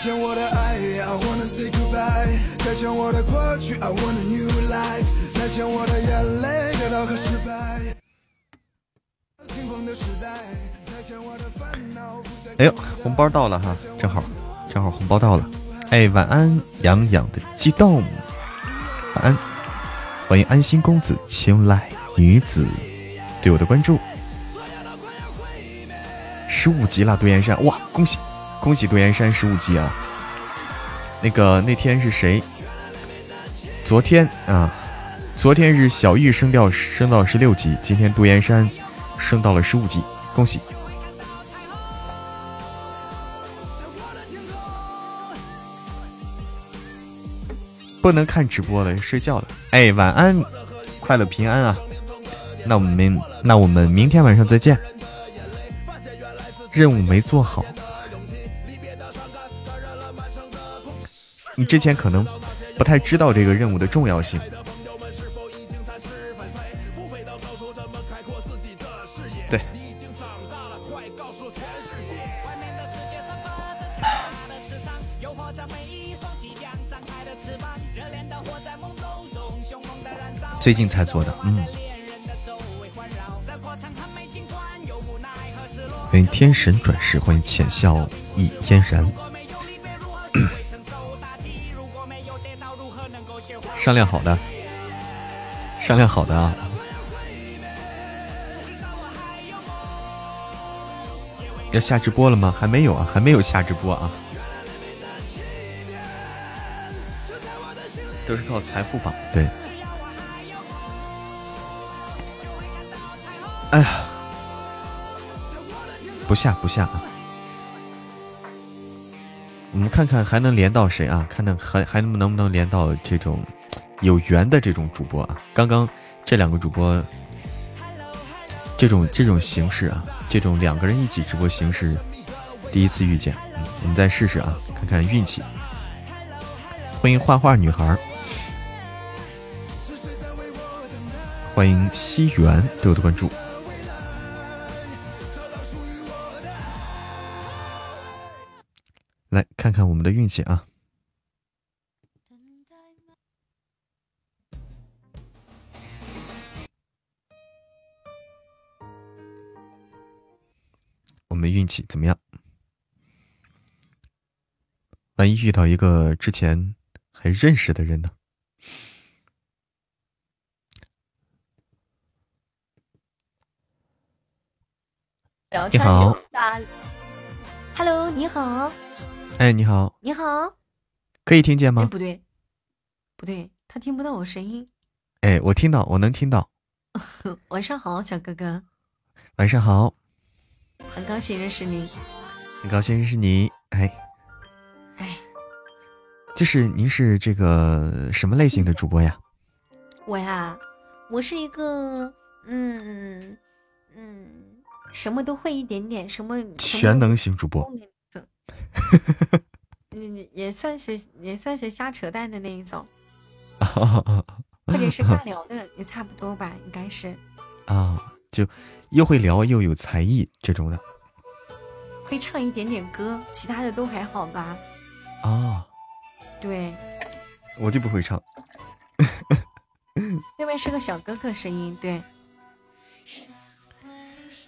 再见我的爱，I wanna say goodbye。再见我的过去，I want a new life。再见我的眼泪，得到和失败。哎呦，红包到了哈，正好，正好红包到了。哎，晚安，痒痒的激动。晚安，欢迎安心公子青睐女子对我的关注。十五级了，独岩山，哇，恭喜！恭喜杜岩山十五级啊！那个那天是谁？昨天啊，昨天是小玉升掉升到十六级，今天杜岩山升到了十五级，恭喜！不能看直播了，睡觉了。哎，晚安，快乐平安啊！那我们那我们明天晚上再见。任务没做好。你之前可能不太知道这个任务的重要性。对。最近才做的，嗯。欢迎天神转世，欢迎浅笑亦嫣然。商量好的，商量好的啊！要下直播了吗？还没有啊，还没有下直播啊，都是靠财富榜。对，哎呀，不下不下啊！我们看看还能连到谁啊？看看还还能不能不能连到这种。有缘的这种主播啊，刚刚这两个主播，这种这种形式啊，这种两个人一起直播形式，第一次遇见，我们再试试啊，看看运气。欢迎画画女孩，欢迎西园对我的关注，来看看我们的运气啊。们运气怎么样？万一遇到一个之前还认识的人呢？你好，Hello，你好。哎，你好。你好。可以听见吗？不对，不对，他听不到我声音。哎，我听到，我能听到。晚上好，小哥哥。晚上好。很高兴认识你，很高兴认识你。哎，哎，就是您是这个什么类型的主播呀？我呀，我是一个嗯嗯，什么都会一点点，什么全能型主播。嗯，也算是也算是瞎扯淡的那一种，或者是尬聊的，也差不多吧，应该是。啊，就又会聊又有才艺这种的。会唱一点点歌，其他的都还好吧？啊，对，我就不会唱。对面是个小哥哥声音，对。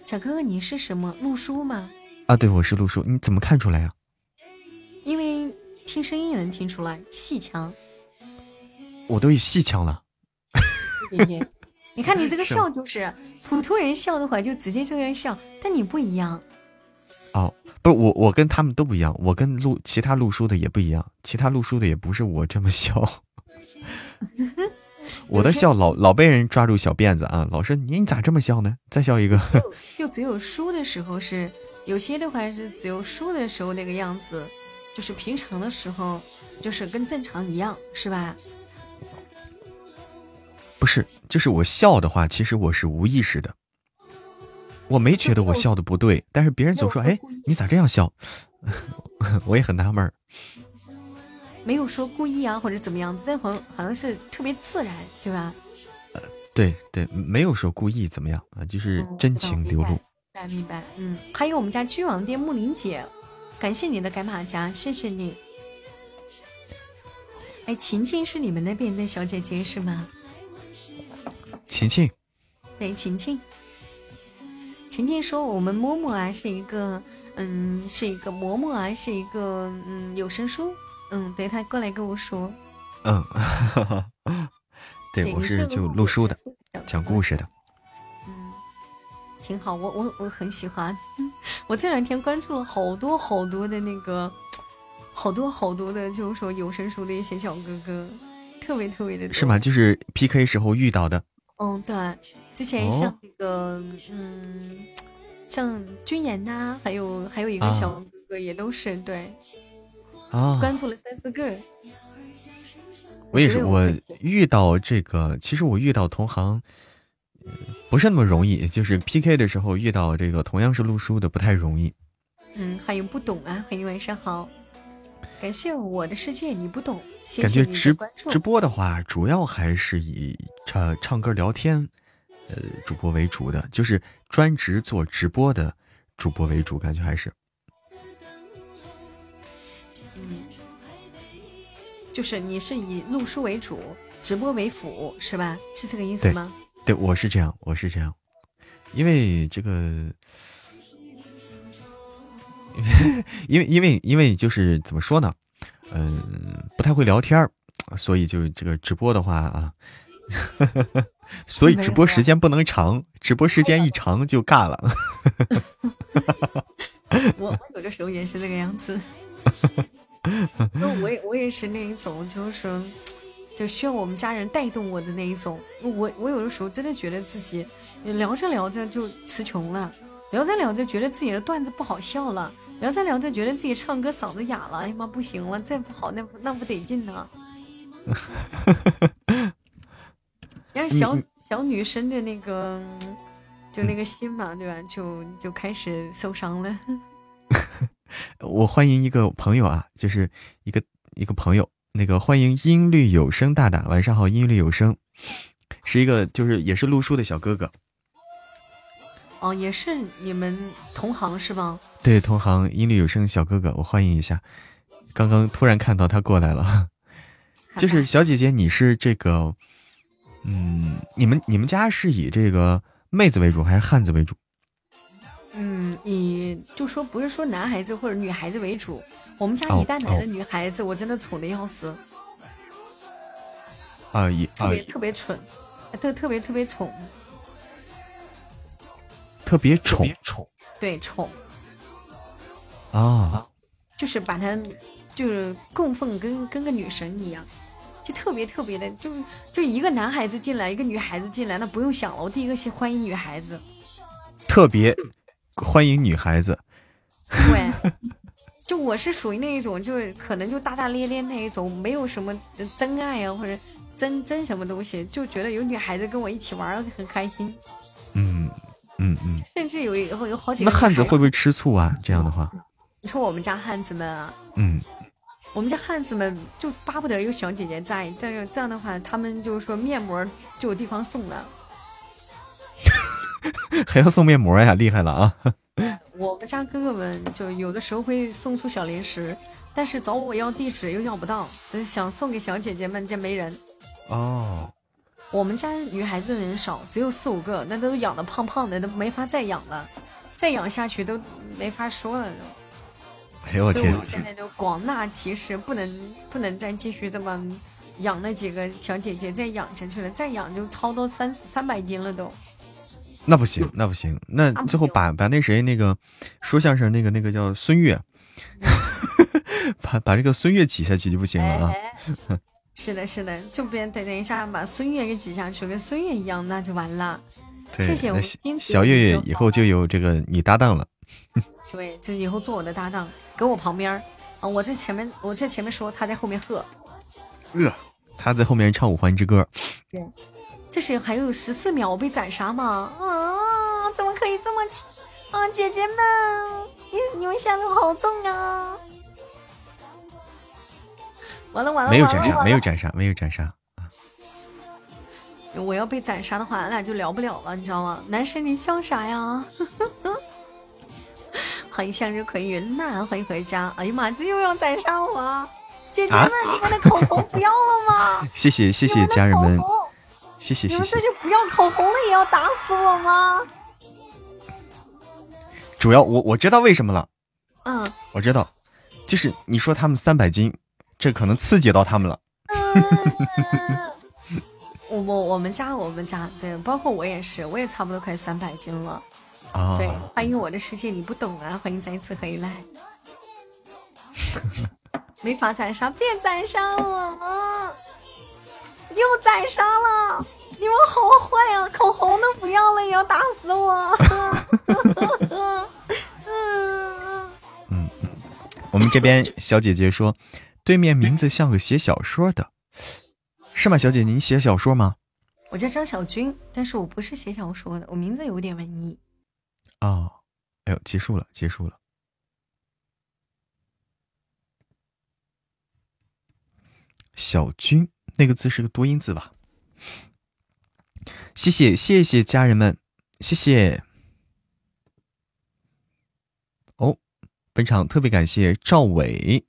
小哥哥，你是什么陆叔吗？啊，对，我是陆叔。你怎么看出来呀？因为听声音也能听出来，戏腔。我都有戏腔了。你看你这个笑，就是普通人笑的话，就直接这样笑，但你不一样。哦，不是我，我跟他们都不一样，我跟录其他录书的也不一样，其他录书的也不是我这么笑，我的笑老老被人抓住小辫子啊，老师你你咋这么笑呢？再笑一个，就只有输的时候是，有些的话是只有输的时候那个样子，就是平常的时候就是跟正常一样，是吧？不是，就是我笑的话，其实我是无意识的。我没觉得我笑的不对，但是别人总说：“哎，你咋这样笑？” 我也很纳闷儿。没有说故意啊，或者怎么样子，但好像好像是特别自然，对吧？呃，对对，没有说故意怎么样啊，就是真情流露。明白明白，嗯。还有我们家君王店木林姐，感谢你的改马甲，谢谢你。哎，琴琴是你们那边的小姐姐是吗？晴晴。对，晴晴。晴晴说：“我们默默啊是一个，嗯，是一个嬷嬷啊是一个，嗯，有声书，嗯，对他过来跟我说，嗯，哈 哈对我是就录书的，讲故事的，嗯，挺好，我我我很喜欢，我这两天关注了好多好多的那个，好多好多的，就是说有声书的一些小哥哥，特别特别的，是吗？就是 P K 时候遇到的。”嗯，对，之前像那个，嗯，像君言呐，还有还有一个小哥哥，也都是对，啊，关注了三四个。我也是，我遇到这个，其实我遇到同行，不是那么容易，就是 PK 的时候遇到这个同样是录书的，不太容易。嗯，欢迎不懂啊，欢迎晚上好。感谢我的世界你不懂，感觉直直播的话，主要还是以唱唱歌聊天，呃，主播为主的，就是专职做直播的主播为主，感觉还是。嗯，就是你是以录书为主，直播为辅，是吧？是这个意思吗？对，我是这样，我是这样，因为这个。因为因为因为就是怎么说呢，嗯，不太会聊天儿，所以就这个直播的话啊，所以直播时间不能长，直播时间一长就尬了。我我有的时候也是那个样子，那我也我也是那一种，就是就需要我们家人带动我的那一种。我我有的时候真的觉得自己聊着聊着就词穷了，聊着聊着觉得自己的段子不好笑了。聊着聊着，觉得自己唱歌嗓子哑了，哎呀妈，不行了，再不好那不那不得劲呢。让小小女生的那个，就那个心嘛，对吧？就就开始受伤了。我欢迎一个朋友啊，就是一个一个朋友，那个欢迎音律有声大大，晚上好，音律有声，是一个就是也是录书的小哥哥。哦，也是你们同行是吗？对，同行音律有声小哥哥，我欢迎一下。刚刚突然看到他过来了，就是小姐姐，你是这个，嗯，你们你们家是以这个妹子为主还是汉子为主？嗯，以就说不是说男孩子或者女孩子为主，我们家一旦来了女孩子，我真的宠的要死。啊，也特别特别蠢，特特别特别宠。特别宠宠，对宠啊，就是把她就是供奉跟跟个女神一样，就特别特别的，就就一个男孩子进来，一个女孩子进来，那不用想了，我第一个先欢迎女孩子，特别欢迎女孩子，对，就我是属于那一种，就是可能就大大咧咧那一种，没有什么真爱啊，或者真真什么东西，就觉得有女孩子跟我一起玩很开心。嗯嗯嗯。甚至有以后有好几个。那汉子会不会吃醋啊？这样的话，你说我们家汉子们啊？嗯。我们家汉子们就巴不得有小姐姐在，但是这样的话，他们就是说面膜就有地方送了。还要送面膜呀，厉害了啊！我们家哥哥们就有的时候会送出小零食，但是找我要地址又要不到，想送给小姐姐们，这没人。哦。我们家女孩子人少，只有四五个，那都养的胖胖的，都没法再养了，再养下去都没法说了。哎呦我天！所以我现在就广纳其实不能不能再继续这么养那几个小姐姐再养下去了，再养就超到三三百斤了都。那不行，那不行，那最后把把那谁那个说相声那个那个叫孙越，把把这个孙越挤下去就不行了啊！是的，是的，就别等等一下把孙悦给挤下去，跟孙悦一样，那就完了。谢谢我小月月，以后就有这个你搭档了。对，就以后做我的搭档，跟我旁边啊，我在前面，我在前面说，他在后面喝。呃，他在后面唱五环之歌。对。这是还有十四秒我被斩杀吗？啊，怎么可以这么轻啊！姐姐们，你你们下手好重啊！完了完了，没有斩杀，没有斩杀，没有斩杀啊我要被斩杀的话，俺俩就聊不了了，你知道吗？男神你笑啥呀？欢迎向日葵云南，欢迎回家。哎呀妈，这又要斩杀我！姐姐们，你们的口红不要了吗？谢谢谢谢家人们。谢谢谢谢。你们这就不要口红了，也要打死我吗？主要我我知道为什么了。嗯，我知道，就是你说他们三百斤，这可能刺激到他们了。我我我们家我们家对，包括我也是，我也差不多快三百斤了。啊，对，欢迎我的世界你不懂啊，欢迎再一次回来。没法斩杀，别斩杀我。又斩杀了！你们好坏呀！口红都不要了，也要打死我！嗯嗯，我们这边小姐姐说，对面名字像个写小说的，是吗？小姐您，写小说吗？我叫张小军，但是我不是写小说的，我名字有点文艺。哦，哎呦，结束了，结束了。小军。那个字是个多音字吧？谢谢谢谢家人们，谢谢。哦，本场特别感谢赵伟，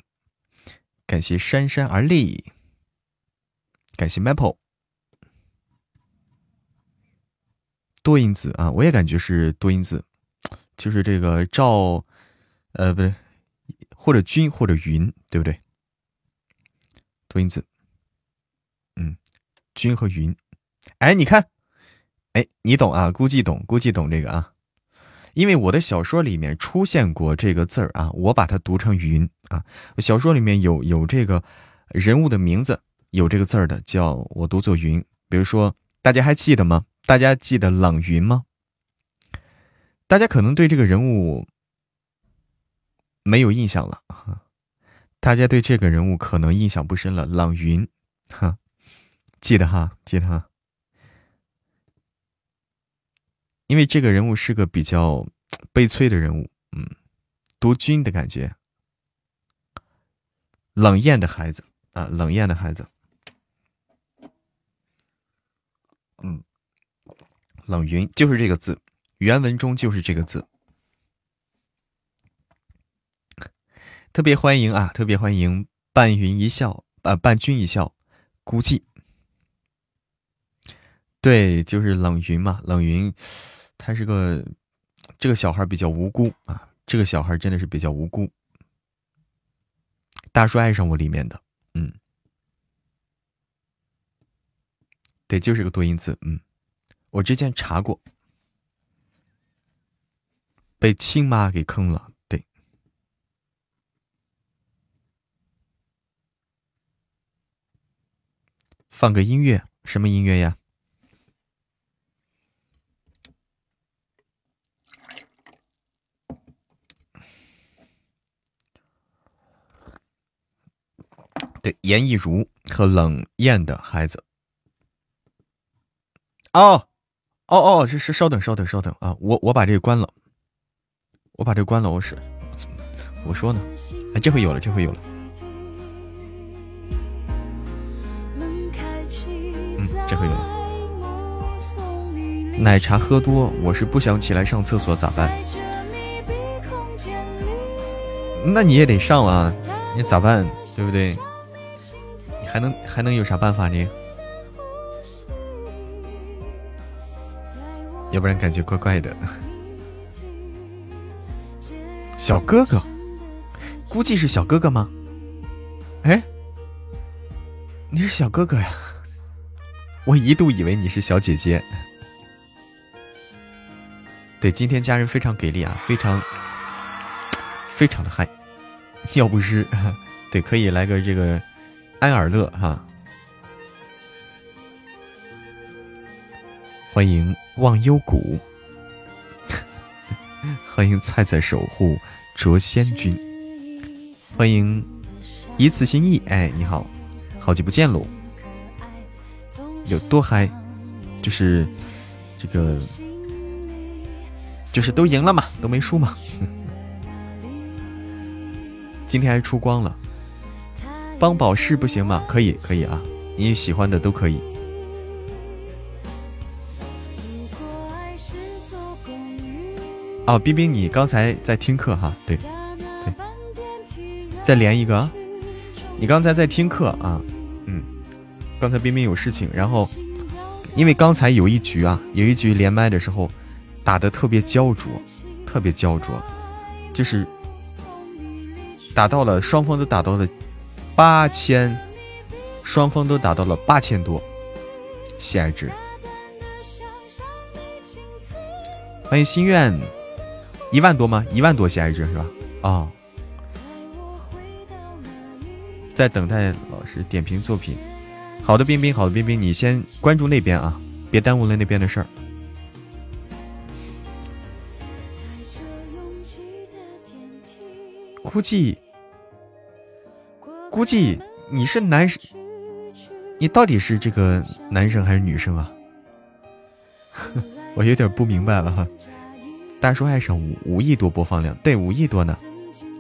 感谢姗姗而立，感谢 Maple。多音字啊，我也感觉是多音字，就是这个赵，呃，不对，或者君或者云，对不对？多音字。嗯，君和云，哎，你看，哎，你懂啊？估计懂，估计懂这个啊，因为我的小说里面出现过这个字儿啊，我把它读成云啊。小说里面有有这个人物的名字，有这个字儿的，叫我读作云。比如说，大家还记得吗？大家记得朗云吗？大家可能对这个人物没有印象了，哈大家对这个人物可能印象不深了。朗云，哈。记得哈，记得哈，因为这个人物是个比较悲催的人物，嗯，读君的感觉，冷艳的孩子啊，冷艳的孩子，嗯，冷云就是这个字，原文中就是这个字，特别欢迎啊，特别欢迎半云一笑啊，半君一笑，孤寂。对，就是冷云嘛，冷云，他是个这个小孩比较无辜啊，这个小孩真的是比较无辜。大叔爱上我里面的，嗯，对，就是个多音字，嗯，我之前查过，被亲妈给坑了，对，放个音乐，什么音乐呀？对，颜亦如和冷艳的孩子，哦，哦哦，是是，稍等稍等稍等啊，我我把这个关了，我把这个关了，我是我说呢，哎，这回有了，这回有了。嗯，这回有了。奶茶喝多，我是不想起来上厕所，咋办？那你也得上啊，你咋办？对不对？还能还能有啥办法呢？要不然感觉怪怪的。小哥哥，估计是小哥哥吗？哎，你是小哥哥呀？我一度以为你是小姐姐。对，今天家人非常给力啊，非常非常的嗨。要不是，对，可以来个这个安尔乐哈。欢迎忘忧谷，欢迎菜菜守护卓仙君，欢迎一次心意，哎，你好，好久不见喽。有多嗨？就是这个。就是都赢了嘛，都没输嘛。今天还出光了，帮宝适不行吗？可以，可以啊，你喜欢的都可以。哦，冰冰，你刚才在听课哈？对，对，再连一个。你刚才在听课啊？嗯，刚才冰冰有事情，然后因为刚才有一局啊，有一局连麦的时候。打的特别焦灼，特别焦灼，就是打到了双方都打到了八千，双方都达到了八千多喜爱值。欢迎心愿，一万多吗？一万多喜爱值是吧？哦，在等待老师点评作品。好的，冰冰，好的，冰冰，你先关注那边啊，别耽误了那边的事儿。估计，估计你是男生，你到底是这个男生还是女生啊？我有点不明白了哈。大叔爱上五五亿多播放量，对，五亿多呢，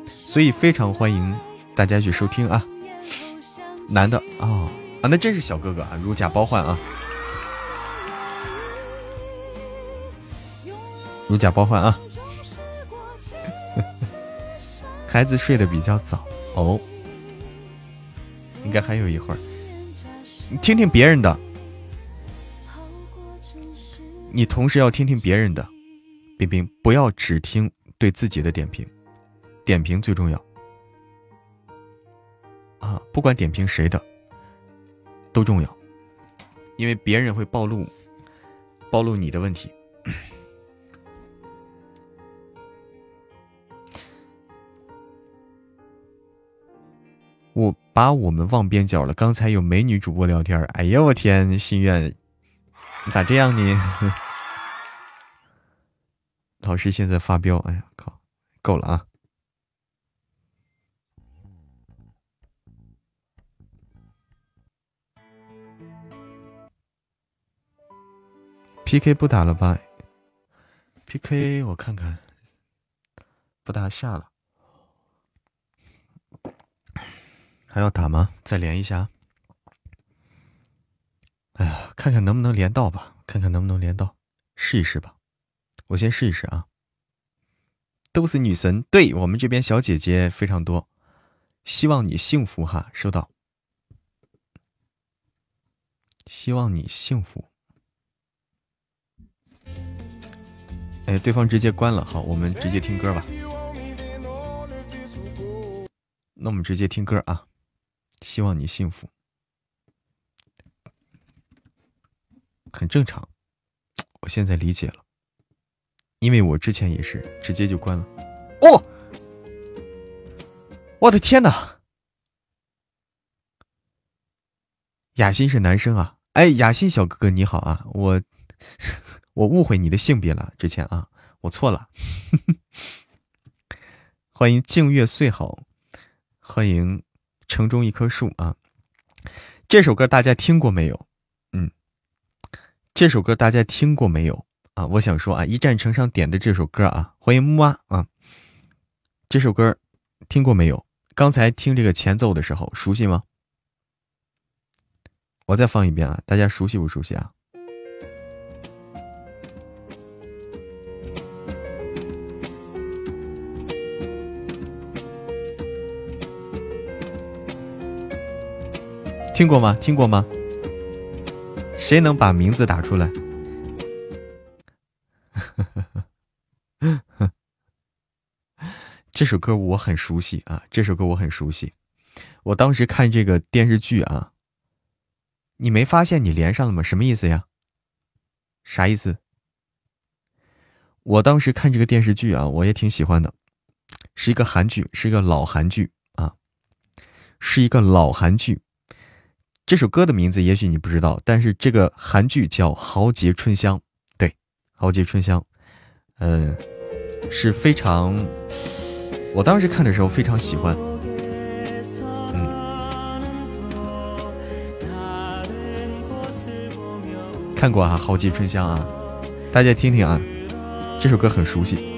所以非常欢迎大家去收听啊。男的啊啊，那真是小哥哥啊，如假包换啊，如假包换啊。孩子睡得比较早哦，应该还有一会儿。你听听别人的，你同时要听听别人的，冰冰不要只听对自己的点评，点评最重要啊！不管点评谁的，都重要，因为别人会暴露暴露你的问题。我把我们忘边角了。刚才有美女主播聊天，哎呀，我天，心愿，你咋这样呢？老师现在发飙，哎呀，靠，够了啊！PK 不打了吧？PK 我看看，不打下了。还要打吗？再连一下。哎呀，看看能不能连到吧，看看能不能连到，试一试吧。我先试一试啊。都是女神，对我们这边小姐姐非常多。希望你幸福哈，收到。希望你幸福。哎，对方直接关了，好，我们直接听歌吧。那我们直接听歌啊。希望你幸福，很正常。我现在理解了，因为我之前也是直接就关了。哦，我的天哪！雅欣是男生啊？哎，雅欣小哥哥你好啊，我 我误会你的性别了，之前啊，我错了。欢迎静月岁好，欢迎。城中一棵树啊，这首歌大家听过没有？嗯，这首歌大家听过没有啊？我想说啊，一战城上点的这首歌啊，欢迎木啊啊，这首歌听过没有？刚才听这个前奏的时候熟悉吗？我再放一遍啊，大家熟悉不熟悉啊？听过吗？听过吗？谁能把名字打出来？这首歌我很熟悉啊！这首歌我很熟悉。我当时看这个电视剧啊，你没发现你连上了吗？什么意思呀？啥意思？我当时看这个电视剧啊，我也挺喜欢的，是一个韩剧，是一个老韩剧啊，是一个老韩剧。这首歌的名字也许你不知道，但是这个韩剧叫《豪杰春香》，对，《豪杰春香》，嗯，是非常，我当时看的时候非常喜欢，嗯，看过啊，《豪杰春香》啊，大家听听啊，这首歌很熟悉。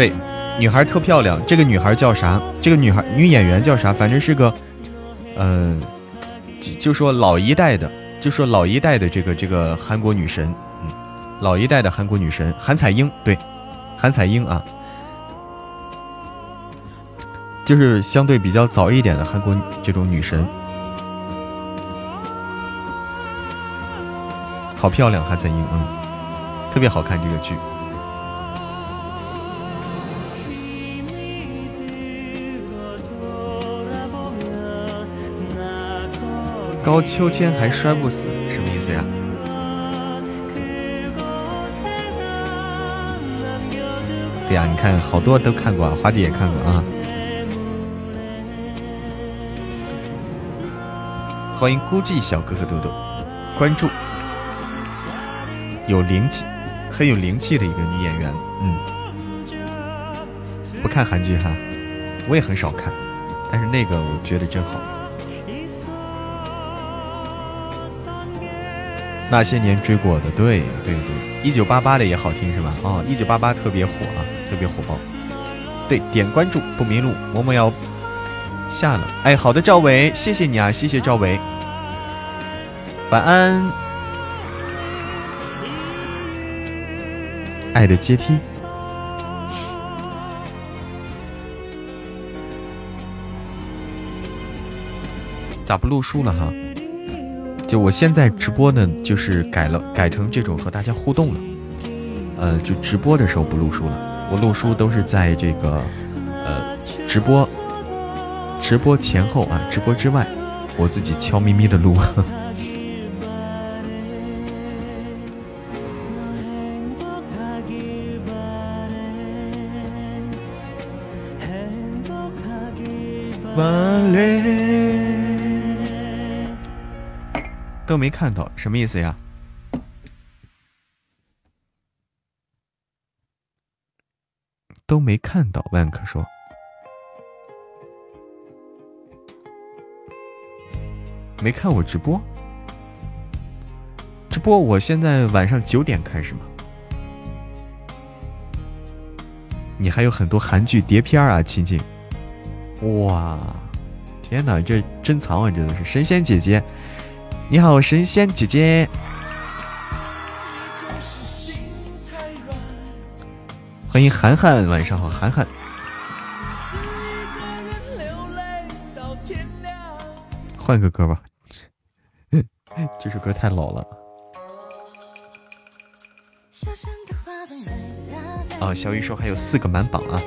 对，女孩特漂亮。这个女孩叫啥？这个女孩女演员叫啥？反正是个，嗯，就就说老一代的，就说老一代的这个这个韩国女神，嗯，老一代的韩国女神韩彩英，对，韩彩英啊，就是相对比较早一点的韩国这种女神，好漂亮，韩彩英，嗯，特别好看这个剧。高秋千还摔不死，什么意思呀？对呀，你看好多都看过，啊，花姐也看过啊。欢迎孤寂小哥哥豆豆关注，有灵气，很有灵气的一个女演员。嗯，不看韩剧哈，我也很少看，但是那个我觉得真好。那些年追过的，对对对，一九八八的也好听是吧？哦，一九八八特别火啊，特别火爆。对，点关注不迷路，嬷嬷要下了。哎，好的，赵伟，谢谢你啊，谢谢赵伟。晚安。爱的阶梯，咋不录书了哈？就我现在直播呢，就是改了，改成这种和大家互动了。呃，就直播的时候不录书了，我录书都是在这个呃直播直播前后啊，直播之外，我自己悄咪咪的录。都没看到，什么意思呀？都没看到，万可说，没看我直播，直播我现在晚上九点开始吗？你还有很多韩剧碟片啊，亲亲！哇，天哪，这珍藏啊，真的是神仙姐姐。你好，神仙姐姐，欢迎涵涵，晚上好，涵涵。换个歌吧，这首歌太老了。啊，小雨说还有四个满榜啊。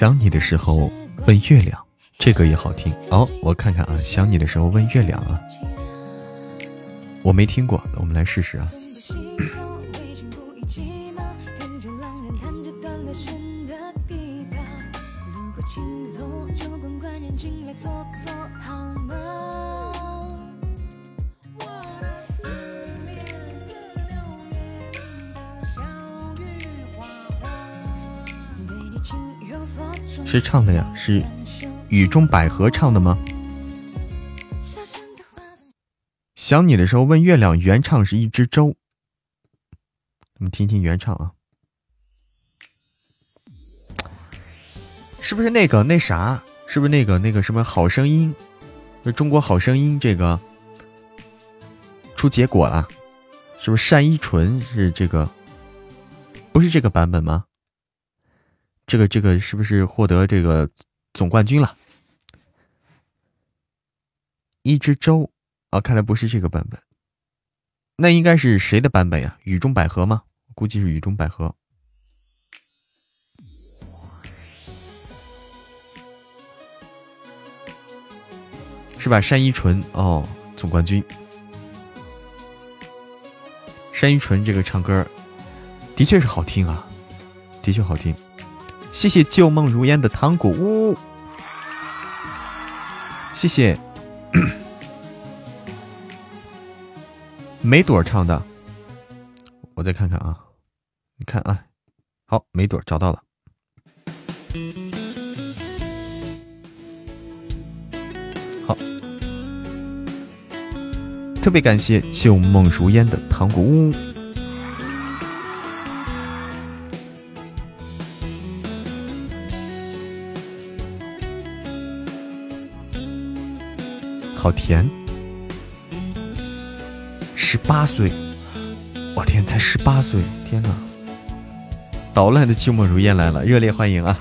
想你的时候问月亮，这个也好听哦。我看看啊，想你的时候问月亮啊，我没听过，我们来试试啊。谁唱的呀？是雨中百合唱的吗？想你的时候问月亮，原唱是一只粥。我们听听原唱啊，是不是那个那啥？是不是那个那个什么好声音？那中国好声音这个出结果了，是不是单依纯是这个？不是这个版本吗？这个这个是不是获得这个总冠军了？一只粥啊，看来不是这个版本，那应该是谁的版本呀？雨中百合吗？估计是雨中百合，是吧？单依纯哦，总冠军。单依纯这个唱歌的确是好听啊，的确好听。谢谢旧梦如烟的糖果屋，谢谢。梅朵唱的，我再看看啊，你看啊，好，梅朵找到了，好，特别感谢旧梦如烟的糖果屋。好甜，十八岁，我天，才十八岁，天哪！捣乱的寂寞如烟来了，热烈欢迎啊！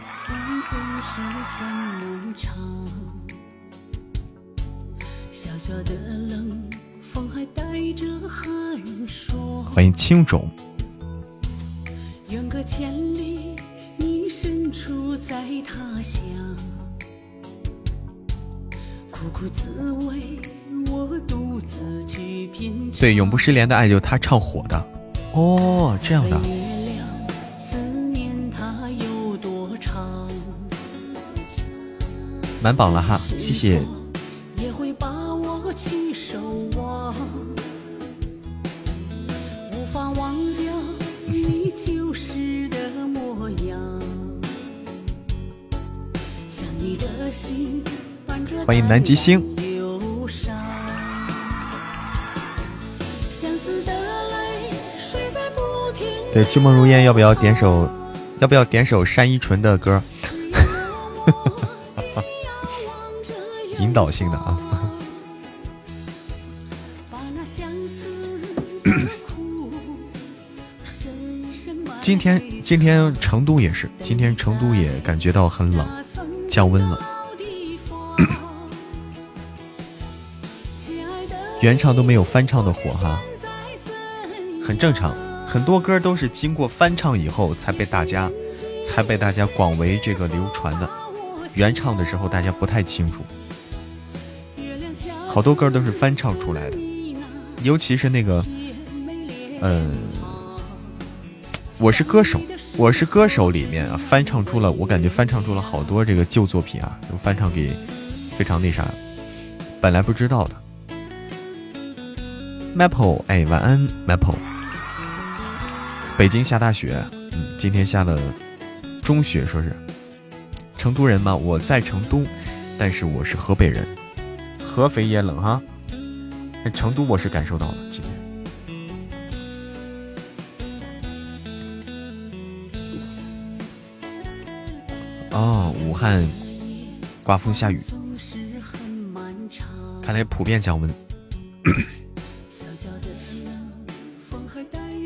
欢迎青种。对，永不失联的爱就他唱火的，哦，这样的，满榜了哈，谢谢。欢迎南极星。对，寂寞如烟，要不要点首？要不要点首单依纯的歌？引导性的啊。今天，今天成都也是，今天成都也感觉到很冷，降温了。原唱都没有翻唱的火哈，很正常。很多歌都是经过翻唱以后才被大家，才被大家广为这个流传的。原唱的时候大家不太清楚，好多歌都是翻唱出来的。尤其是那个，嗯，我是歌手，我是歌手里面啊，翻唱出了，我感觉翻唱出了好多这个旧作品啊，都翻唱给非常那啥，本来不知道的。Maple，哎，晚安，Maple。北京下大雪，嗯，今天下了中雪，说是。成都人吗？我在成都，但是我是河北人，合肥也冷哈。成都我是感受到了今天。哦，武汉刮风下雨，看来普遍降温。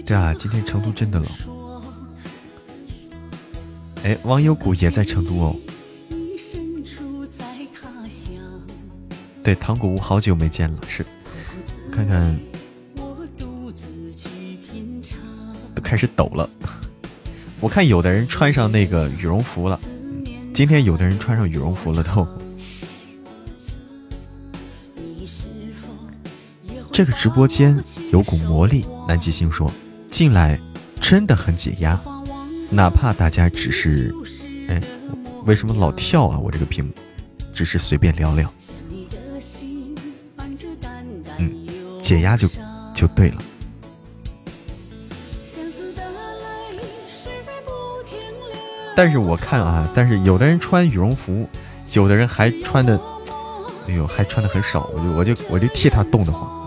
对啊，今天成都真的冷。哎，网友谷也在成都哦。对，糖果屋好久没见了，是。看看，都开始抖了。我看有的人穿上那个羽绒服了，今天有的人穿上羽绒服了都。这个直播间有股魔力，南极星说，进来真的很解压，哪怕大家只是，哎，为什么老跳啊？我这个屏幕，只是随便聊聊，嗯，解压就就对了。但是我看啊，但是有的人穿羽绒服，有的人还穿的，哎呦，还穿的很少，我就我就我就替他冻得慌。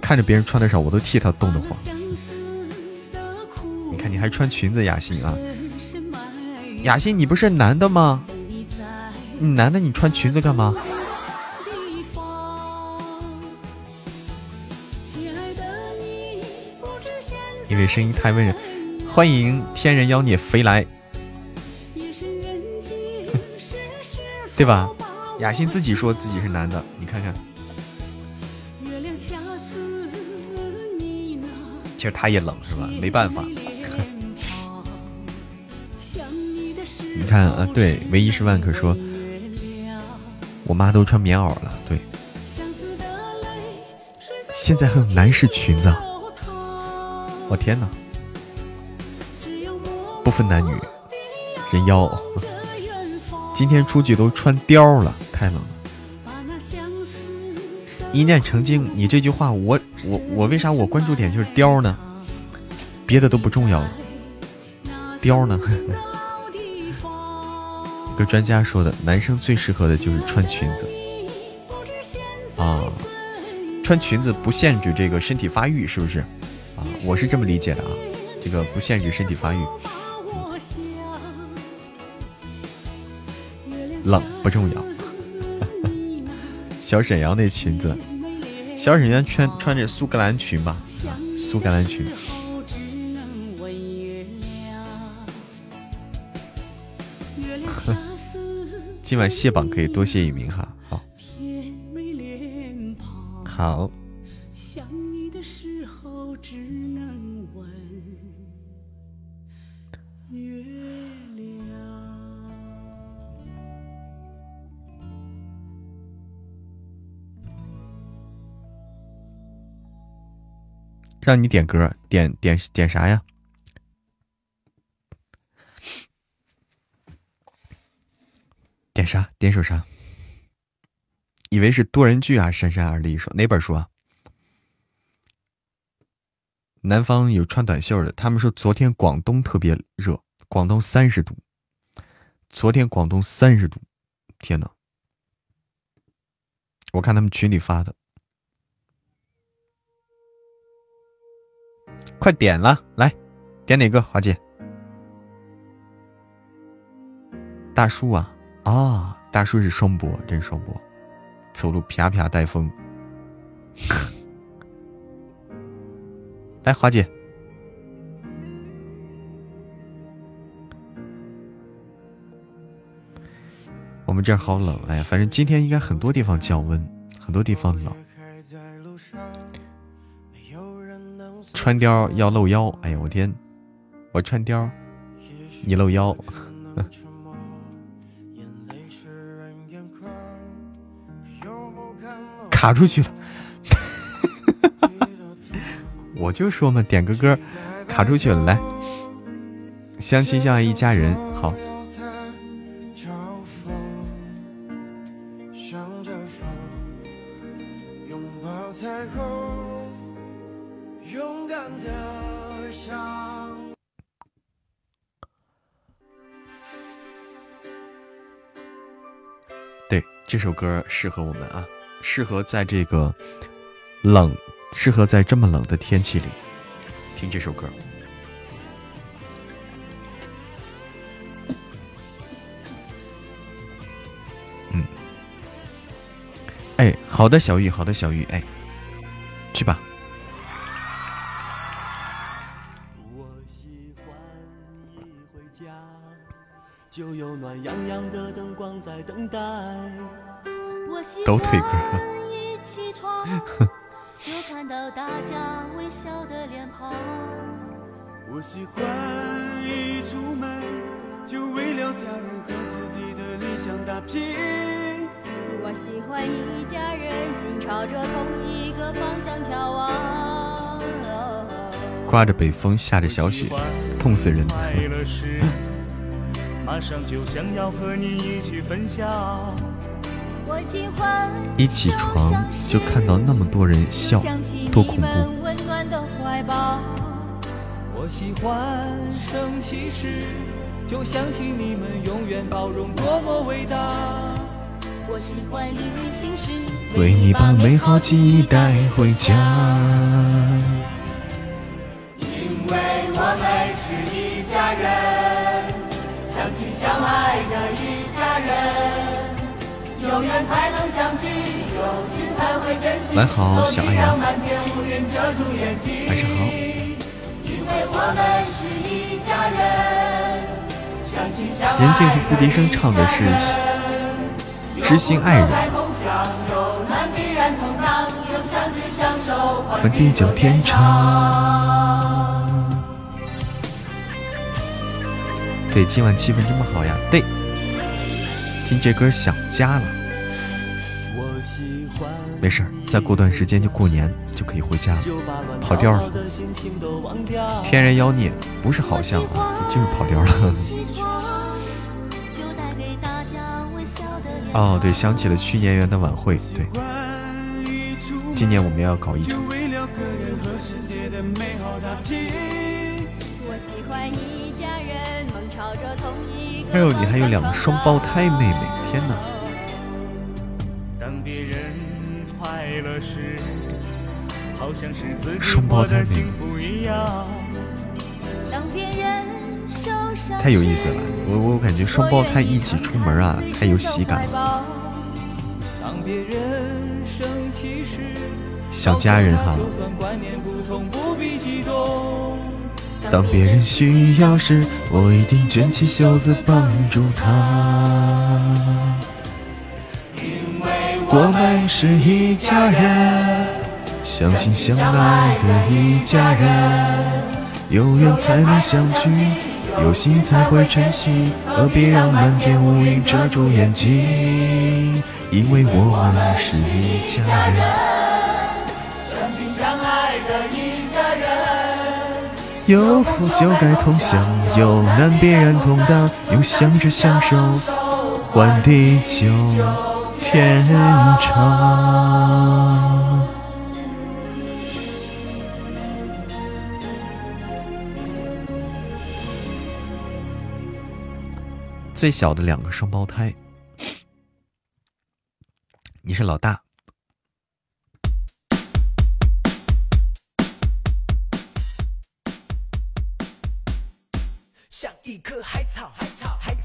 看着别人穿的少，我都替他冻得慌。你看，你还穿裙子，雅欣啊？雅欣，你不是男的吗？你男的，你穿裙子干嘛？因为声音太温柔。欢迎天人妖孽飞来，对吧？雅欣自己说自己是男的，你看看。其实他也冷是吧？没办法。你看啊，对，唯一是万可说，我妈都穿棉袄了。对，现在还有男士裙子，我天哪！不分男女，人妖，今天出去都穿貂了，太冷了。一念成精，你这句话我。我我为啥我关注点就是貂呢？别的都不重要了，貂呢？专家说的，男生最适合的就是穿裙子啊，穿裙子不限制这个身体发育，是不是？啊，我是这么理解的啊，这个不限制身体发育。冷不重要，小沈阳那裙子。小沈阳穿穿着苏格兰裙吧，苏格兰裙。今晚卸榜可以多谢一名哈，好。好。让你点歌，点点点啥呀？啥？点首啥？以为是多人剧啊！姗姗而立说哪本书啊？南方有穿短袖的，他们说昨天广东特别热，广东三十度。昨天广东三十度，天呐！我看他们群里发的。快点了，来点哪个？华姐，大叔啊啊！大叔是双播，真双播，走路啪啪带风。来，华姐，我们这儿好冷，哎呀，反正今天应该很多地方降温，很多地方冷。穿貂要露腰，哎呀我天！我穿貂，你露腰，卡出去了。我就说嘛，点个歌，卡出去了。来，相亲相爱一家人，好。对这首歌适合我们啊，适合在这个冷，适合在这么冷的天气里听这首歌。嗯，哎，好的，小玉，好的，小玉，哎，去吧。我喜欢你回家就有暖洋洋的灯光在等待。都退歌。就为了家人和自己的理想打拼。我喜欢一家人，心朝着同一个方向眺望。刮着北风，下着小雪，痛死人！马上就想要和你一起分享。一起床就看到那么多人笑，多恐怖！我喜欢生气时，就想起你们永远包容，多么伟大！我喜欢旅行时，为你把美好记忆带回家。因为我们是一家人，相亲相爱的一家人。有缘才能相聚，有心才会珍惜。来好，小阿阳。晚上好。任静和付笛声唱的是《知心爱人》。和地久天长。对，今晚气氛这么好呀！对。听这歌想家了，没事，再过段时间就过年，就可以回家了。跑调了，天然妖孽不是好像啊，就是跑调了。哦，对，想起了去年元的晚会，对，今年我们要搞一场。还有你还有两个双胞胎妹妹，天哪！双胞胎妹妹，太有意思了。我我感觉双胞胎一起出门啊，太有喜感了。想家人哈。当别人需要时，我一定卷起袖子帮助他。因为我们是一家人，相亲相爱的一家人，有缘才能相聚，有心才会珍惜，何必让满天乌云遮住眼睛？因为我们是一家人。有福就该同享，有难必然同当，用相知相守换地久天长。最小的两个双胞胎，你是老大。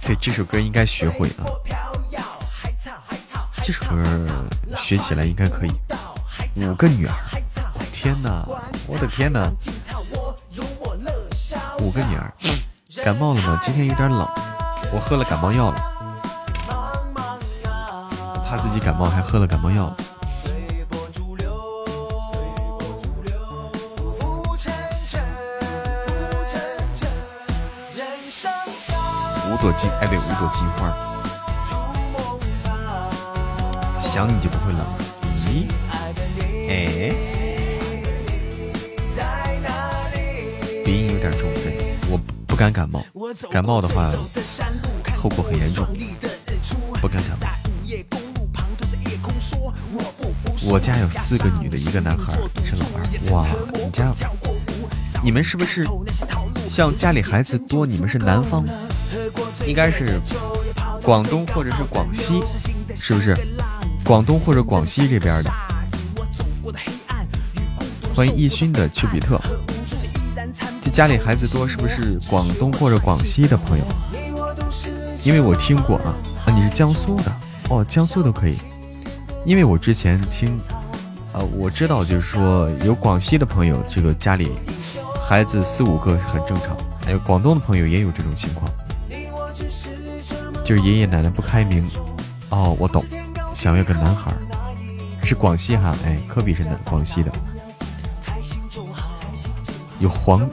对这首歌应该学会啊，这首歌学起来应该可以。五个女儿，天哪，我的天哪！五个女儿，感冒了吗？今天有点冷，我喝了感冒药了，怕自己感冒还喝了感冒药。朵金，哎，对，五朵金花。想你就不会冷，咦？哎，鼻音有点重，对，我不敢感冒，感冒的话后果很严重，不敢感冒。我家有四个女的，一个男孩，是老二。哇，你家，你们是不是像家里孩子多？你们是南方？应该是广东或者是广西，是不是？广东或者广西这边的。欢迎一勋的丘比特。这家里孩子多，是不是广东或者广西的朋友？因为我听过啊，啊，你是江苏的哦，江苏都可以。因为我之前听，呃，我知道就是说有广西的朋友，这个家里孩子四五个是很正常。还有广东的朋友也有这种情况。就是爷爷奶奶不开明，哦，我懂，想要个男孩，是广西哈，哎，科比是南广西的，有皇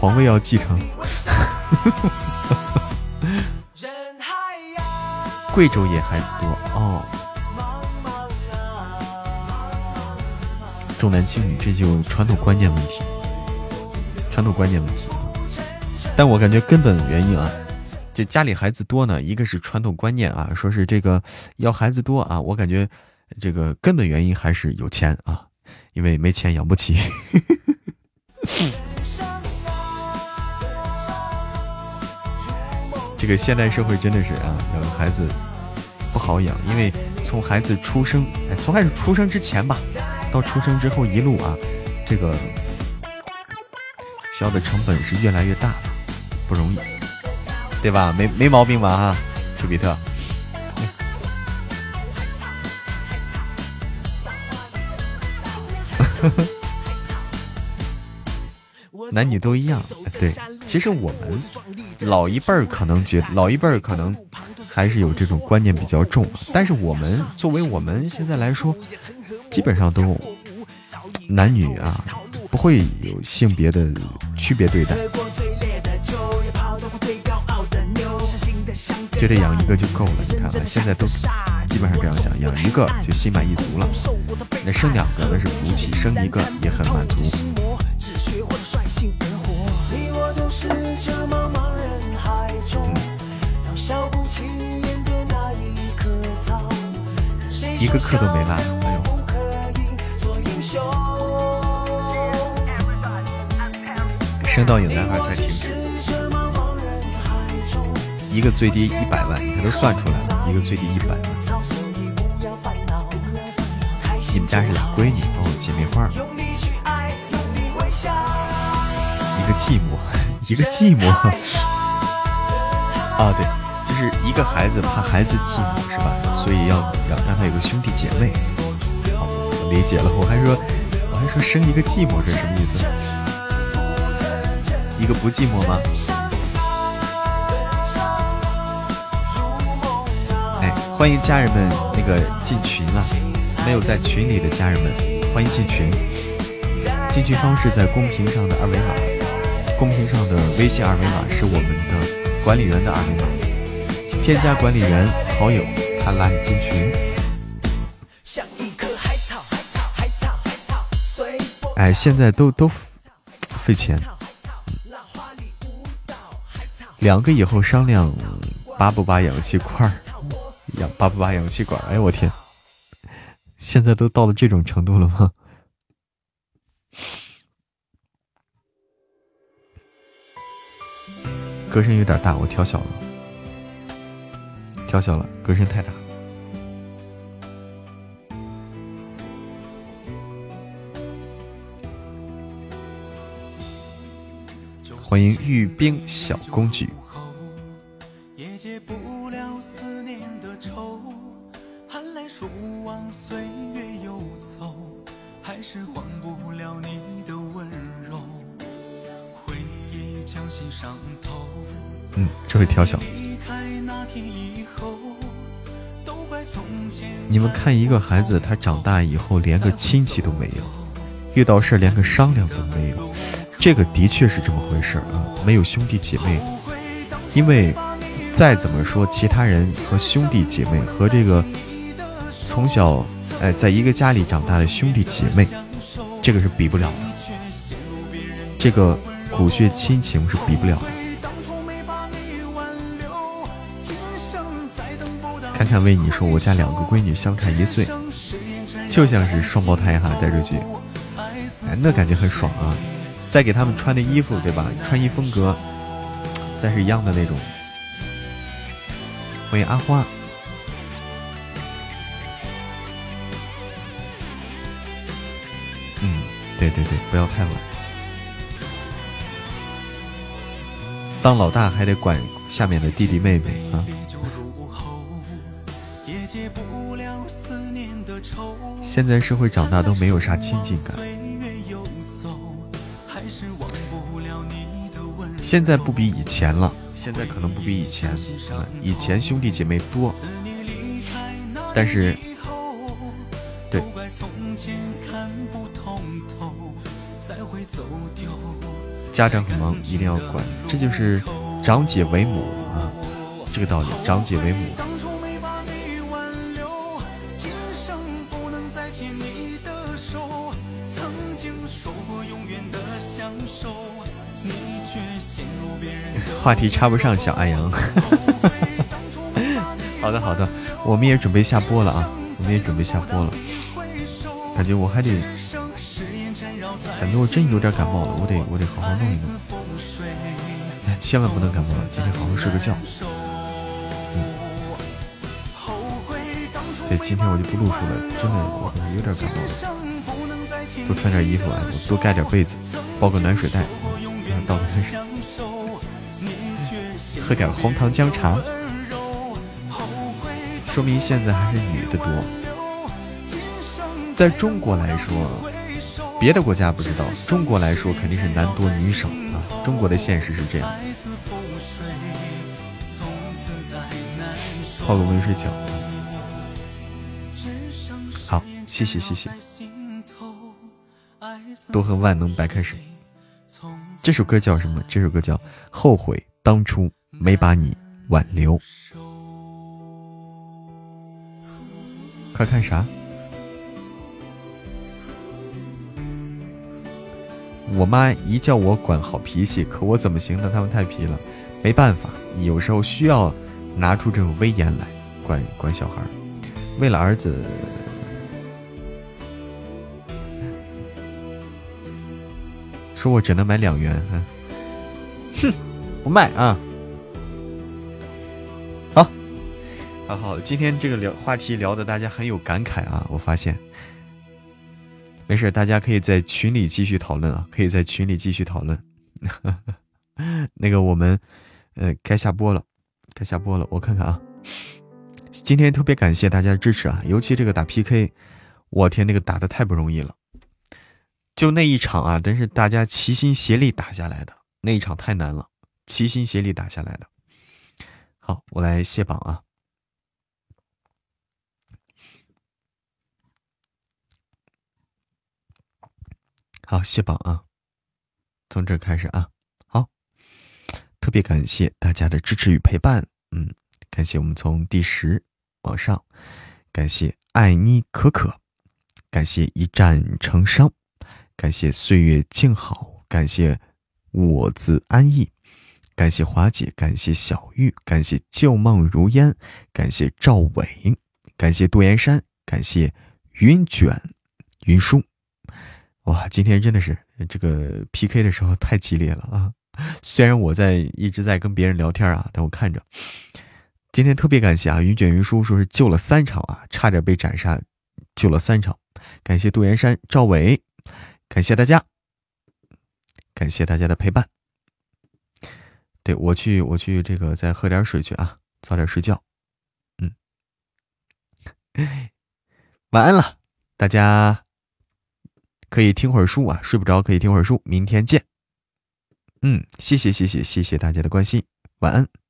皇位要继承，贵州也孩子多。哦，重男轻女，这就传统观念问题，传统观念问题。但我感觉根本原因啊，这家里孩子多呢，一个是传统观念啊，说是这个要孩子多啊，我感觉这个根本原因还是有钱啊，因为没钱养不起。这个现代社会真的是啊，养个孩子不好养，因为从孩子出生，哎，从孩子出生之前吧，到出生之后一路啊，这个需要的成本是越来越大，不容易，对吧？没没毛病吧？哈，丘比特。男女都一样，对。其实我们老一辈儿可能觉，老一辈儿可能还是有这种观念比较重。但是我们作为我们现在来说，基本上都男女啊，不会有性别的区别对待。觉得养一个就够了，你看啊，现在都基本上这样想，养一个就心满意足了。那生两个那是福气，生一个也很满足。一个课都没落，哎呦！升到有男孩才停止。一个最低一百万，你看都算出来了，一个最低一百万。你们家是俩闺女哦，姐妹花。一个寂寞，一个寂寞。啊，对。就是一个孩子怕孩子寂寞是吧？所以要让让他有个兄弟姐妹。好，我理解了。我还说我还说生一个寂寞，这是什么意思？一个不寂寞吗？欢迎家人们那个进群了，没有在群里的家人们欢迎进群。进群方式在公屏上的二维码，公屏上的微信二维码是我们的管理员的二维码。添加管理员好友，他拉你进群。哎，现在都都费钱，两个以后商量拔不拔氧气罐儿，氧拔不拔氧气管？哎我天，现在都到了这种程度了吗？歌声有点大，我调小了。调小了，歌声太大。欢迎玉冰小公举。嗯，这会调小。你们看，一个孩子他长大以后连个亲戚都没有，遇到事连个商量都没有，这个的确是这么回事啊，没有兄弟姐妹。因为再怎么说，其他人和兄弟姐妹和这个从小哎在一个家里长大的兄弟姐妹，这个是比不了的，这个骨血亲情是比不了的。看看为你说，我家两个闺女相差一岁，就像是双胞胎哈，带出去，哎，那感觉很爽啊！再给他们穿的衣服，对吧？穿衣风格再是一样的那种。欢迎阿花。嗯，对对对，不要太晚。当老大还得管下面的弟弟妹妹啊。现在社会长大都没有啥亲近感。现在不比以前了，现在可能不比以前。以前兄弟姐妹多，但是，对，家长很忙，一定要管，这就是长姐为母啊，这个道理，长姐为母。话题插不上，小安阳。好的，好的，我们也准备下播了啊，我们也准备下播了，感觉我还得感觉我真有点感冒了，我得我得好好弄一弄。千万不能感冒了，今天好好睡个觉。嗯，对，今天我就不录书了，真的我有点感冒了。多穿点衣服啊，多盖点被子，包个暖水袋，倒个热水，喝点红糖姜茶。说明现在还是女的多，在中国来说，别的国家不知道，中国来说肯定是男多女少啊。中国的现实是这样。泡个温水脚，好，谢谢谢谢。多喝万能白开水。这首歌叫什么？这首歌叫《后悔当初没把你挽留》。快看啥？我妈一叫我管好脾气，可我怎么行呢？他们太皮了，没办法，有时候需要拿出这种威严来管管小孩。为了儿子，说我只能买两元，哼，不卖啊。好好好，今天这个聊话题聊的大家很有感慨啊！我发现，没事，大家可以在群里继续讨论啊，可以在群里继续讨论。那个我们，呃，该下播了，该下播了。我看看啊，今天特别感谢大家的支持啊，尤其这个打 PK，我天，那个打的太不容易了，就那一场啊，真是大家齐心协力打下来的，那一场太难了，齐心协力打下来的。好，我来卸榜啊。好，谢榜啊！从这开始啊，好，特别感谢大家的支持与陪伴，嗯，感谢我们从第十往上，感谢爱妮可可，感谢一战成伤，感谢岁月静好，感谢我自安逸，感谢华姐，感谢小玉，感谢旧梦如烟，感谢赵伟，感谢杜岩山，感谢云卷云舒。哇，今天真的是这个 P K 的时候太激烈了啊！虽然我在一直在跟别人聊天啊，但我看着今天特别感谢啊，云卷云舒说是救了三场啊，差点被斩杀，救了三场，感谢杜岩山、赵伟，感谢大家，感谢大家的陪伴。对我去，我去这个再喝点水去啊，早点睡觉。嗯，晚安了，大家。可以听会儿书啊，睡不着可以听会儿书。明天见。嗯，谢谢谢谢谢谢大家的关心，晚安。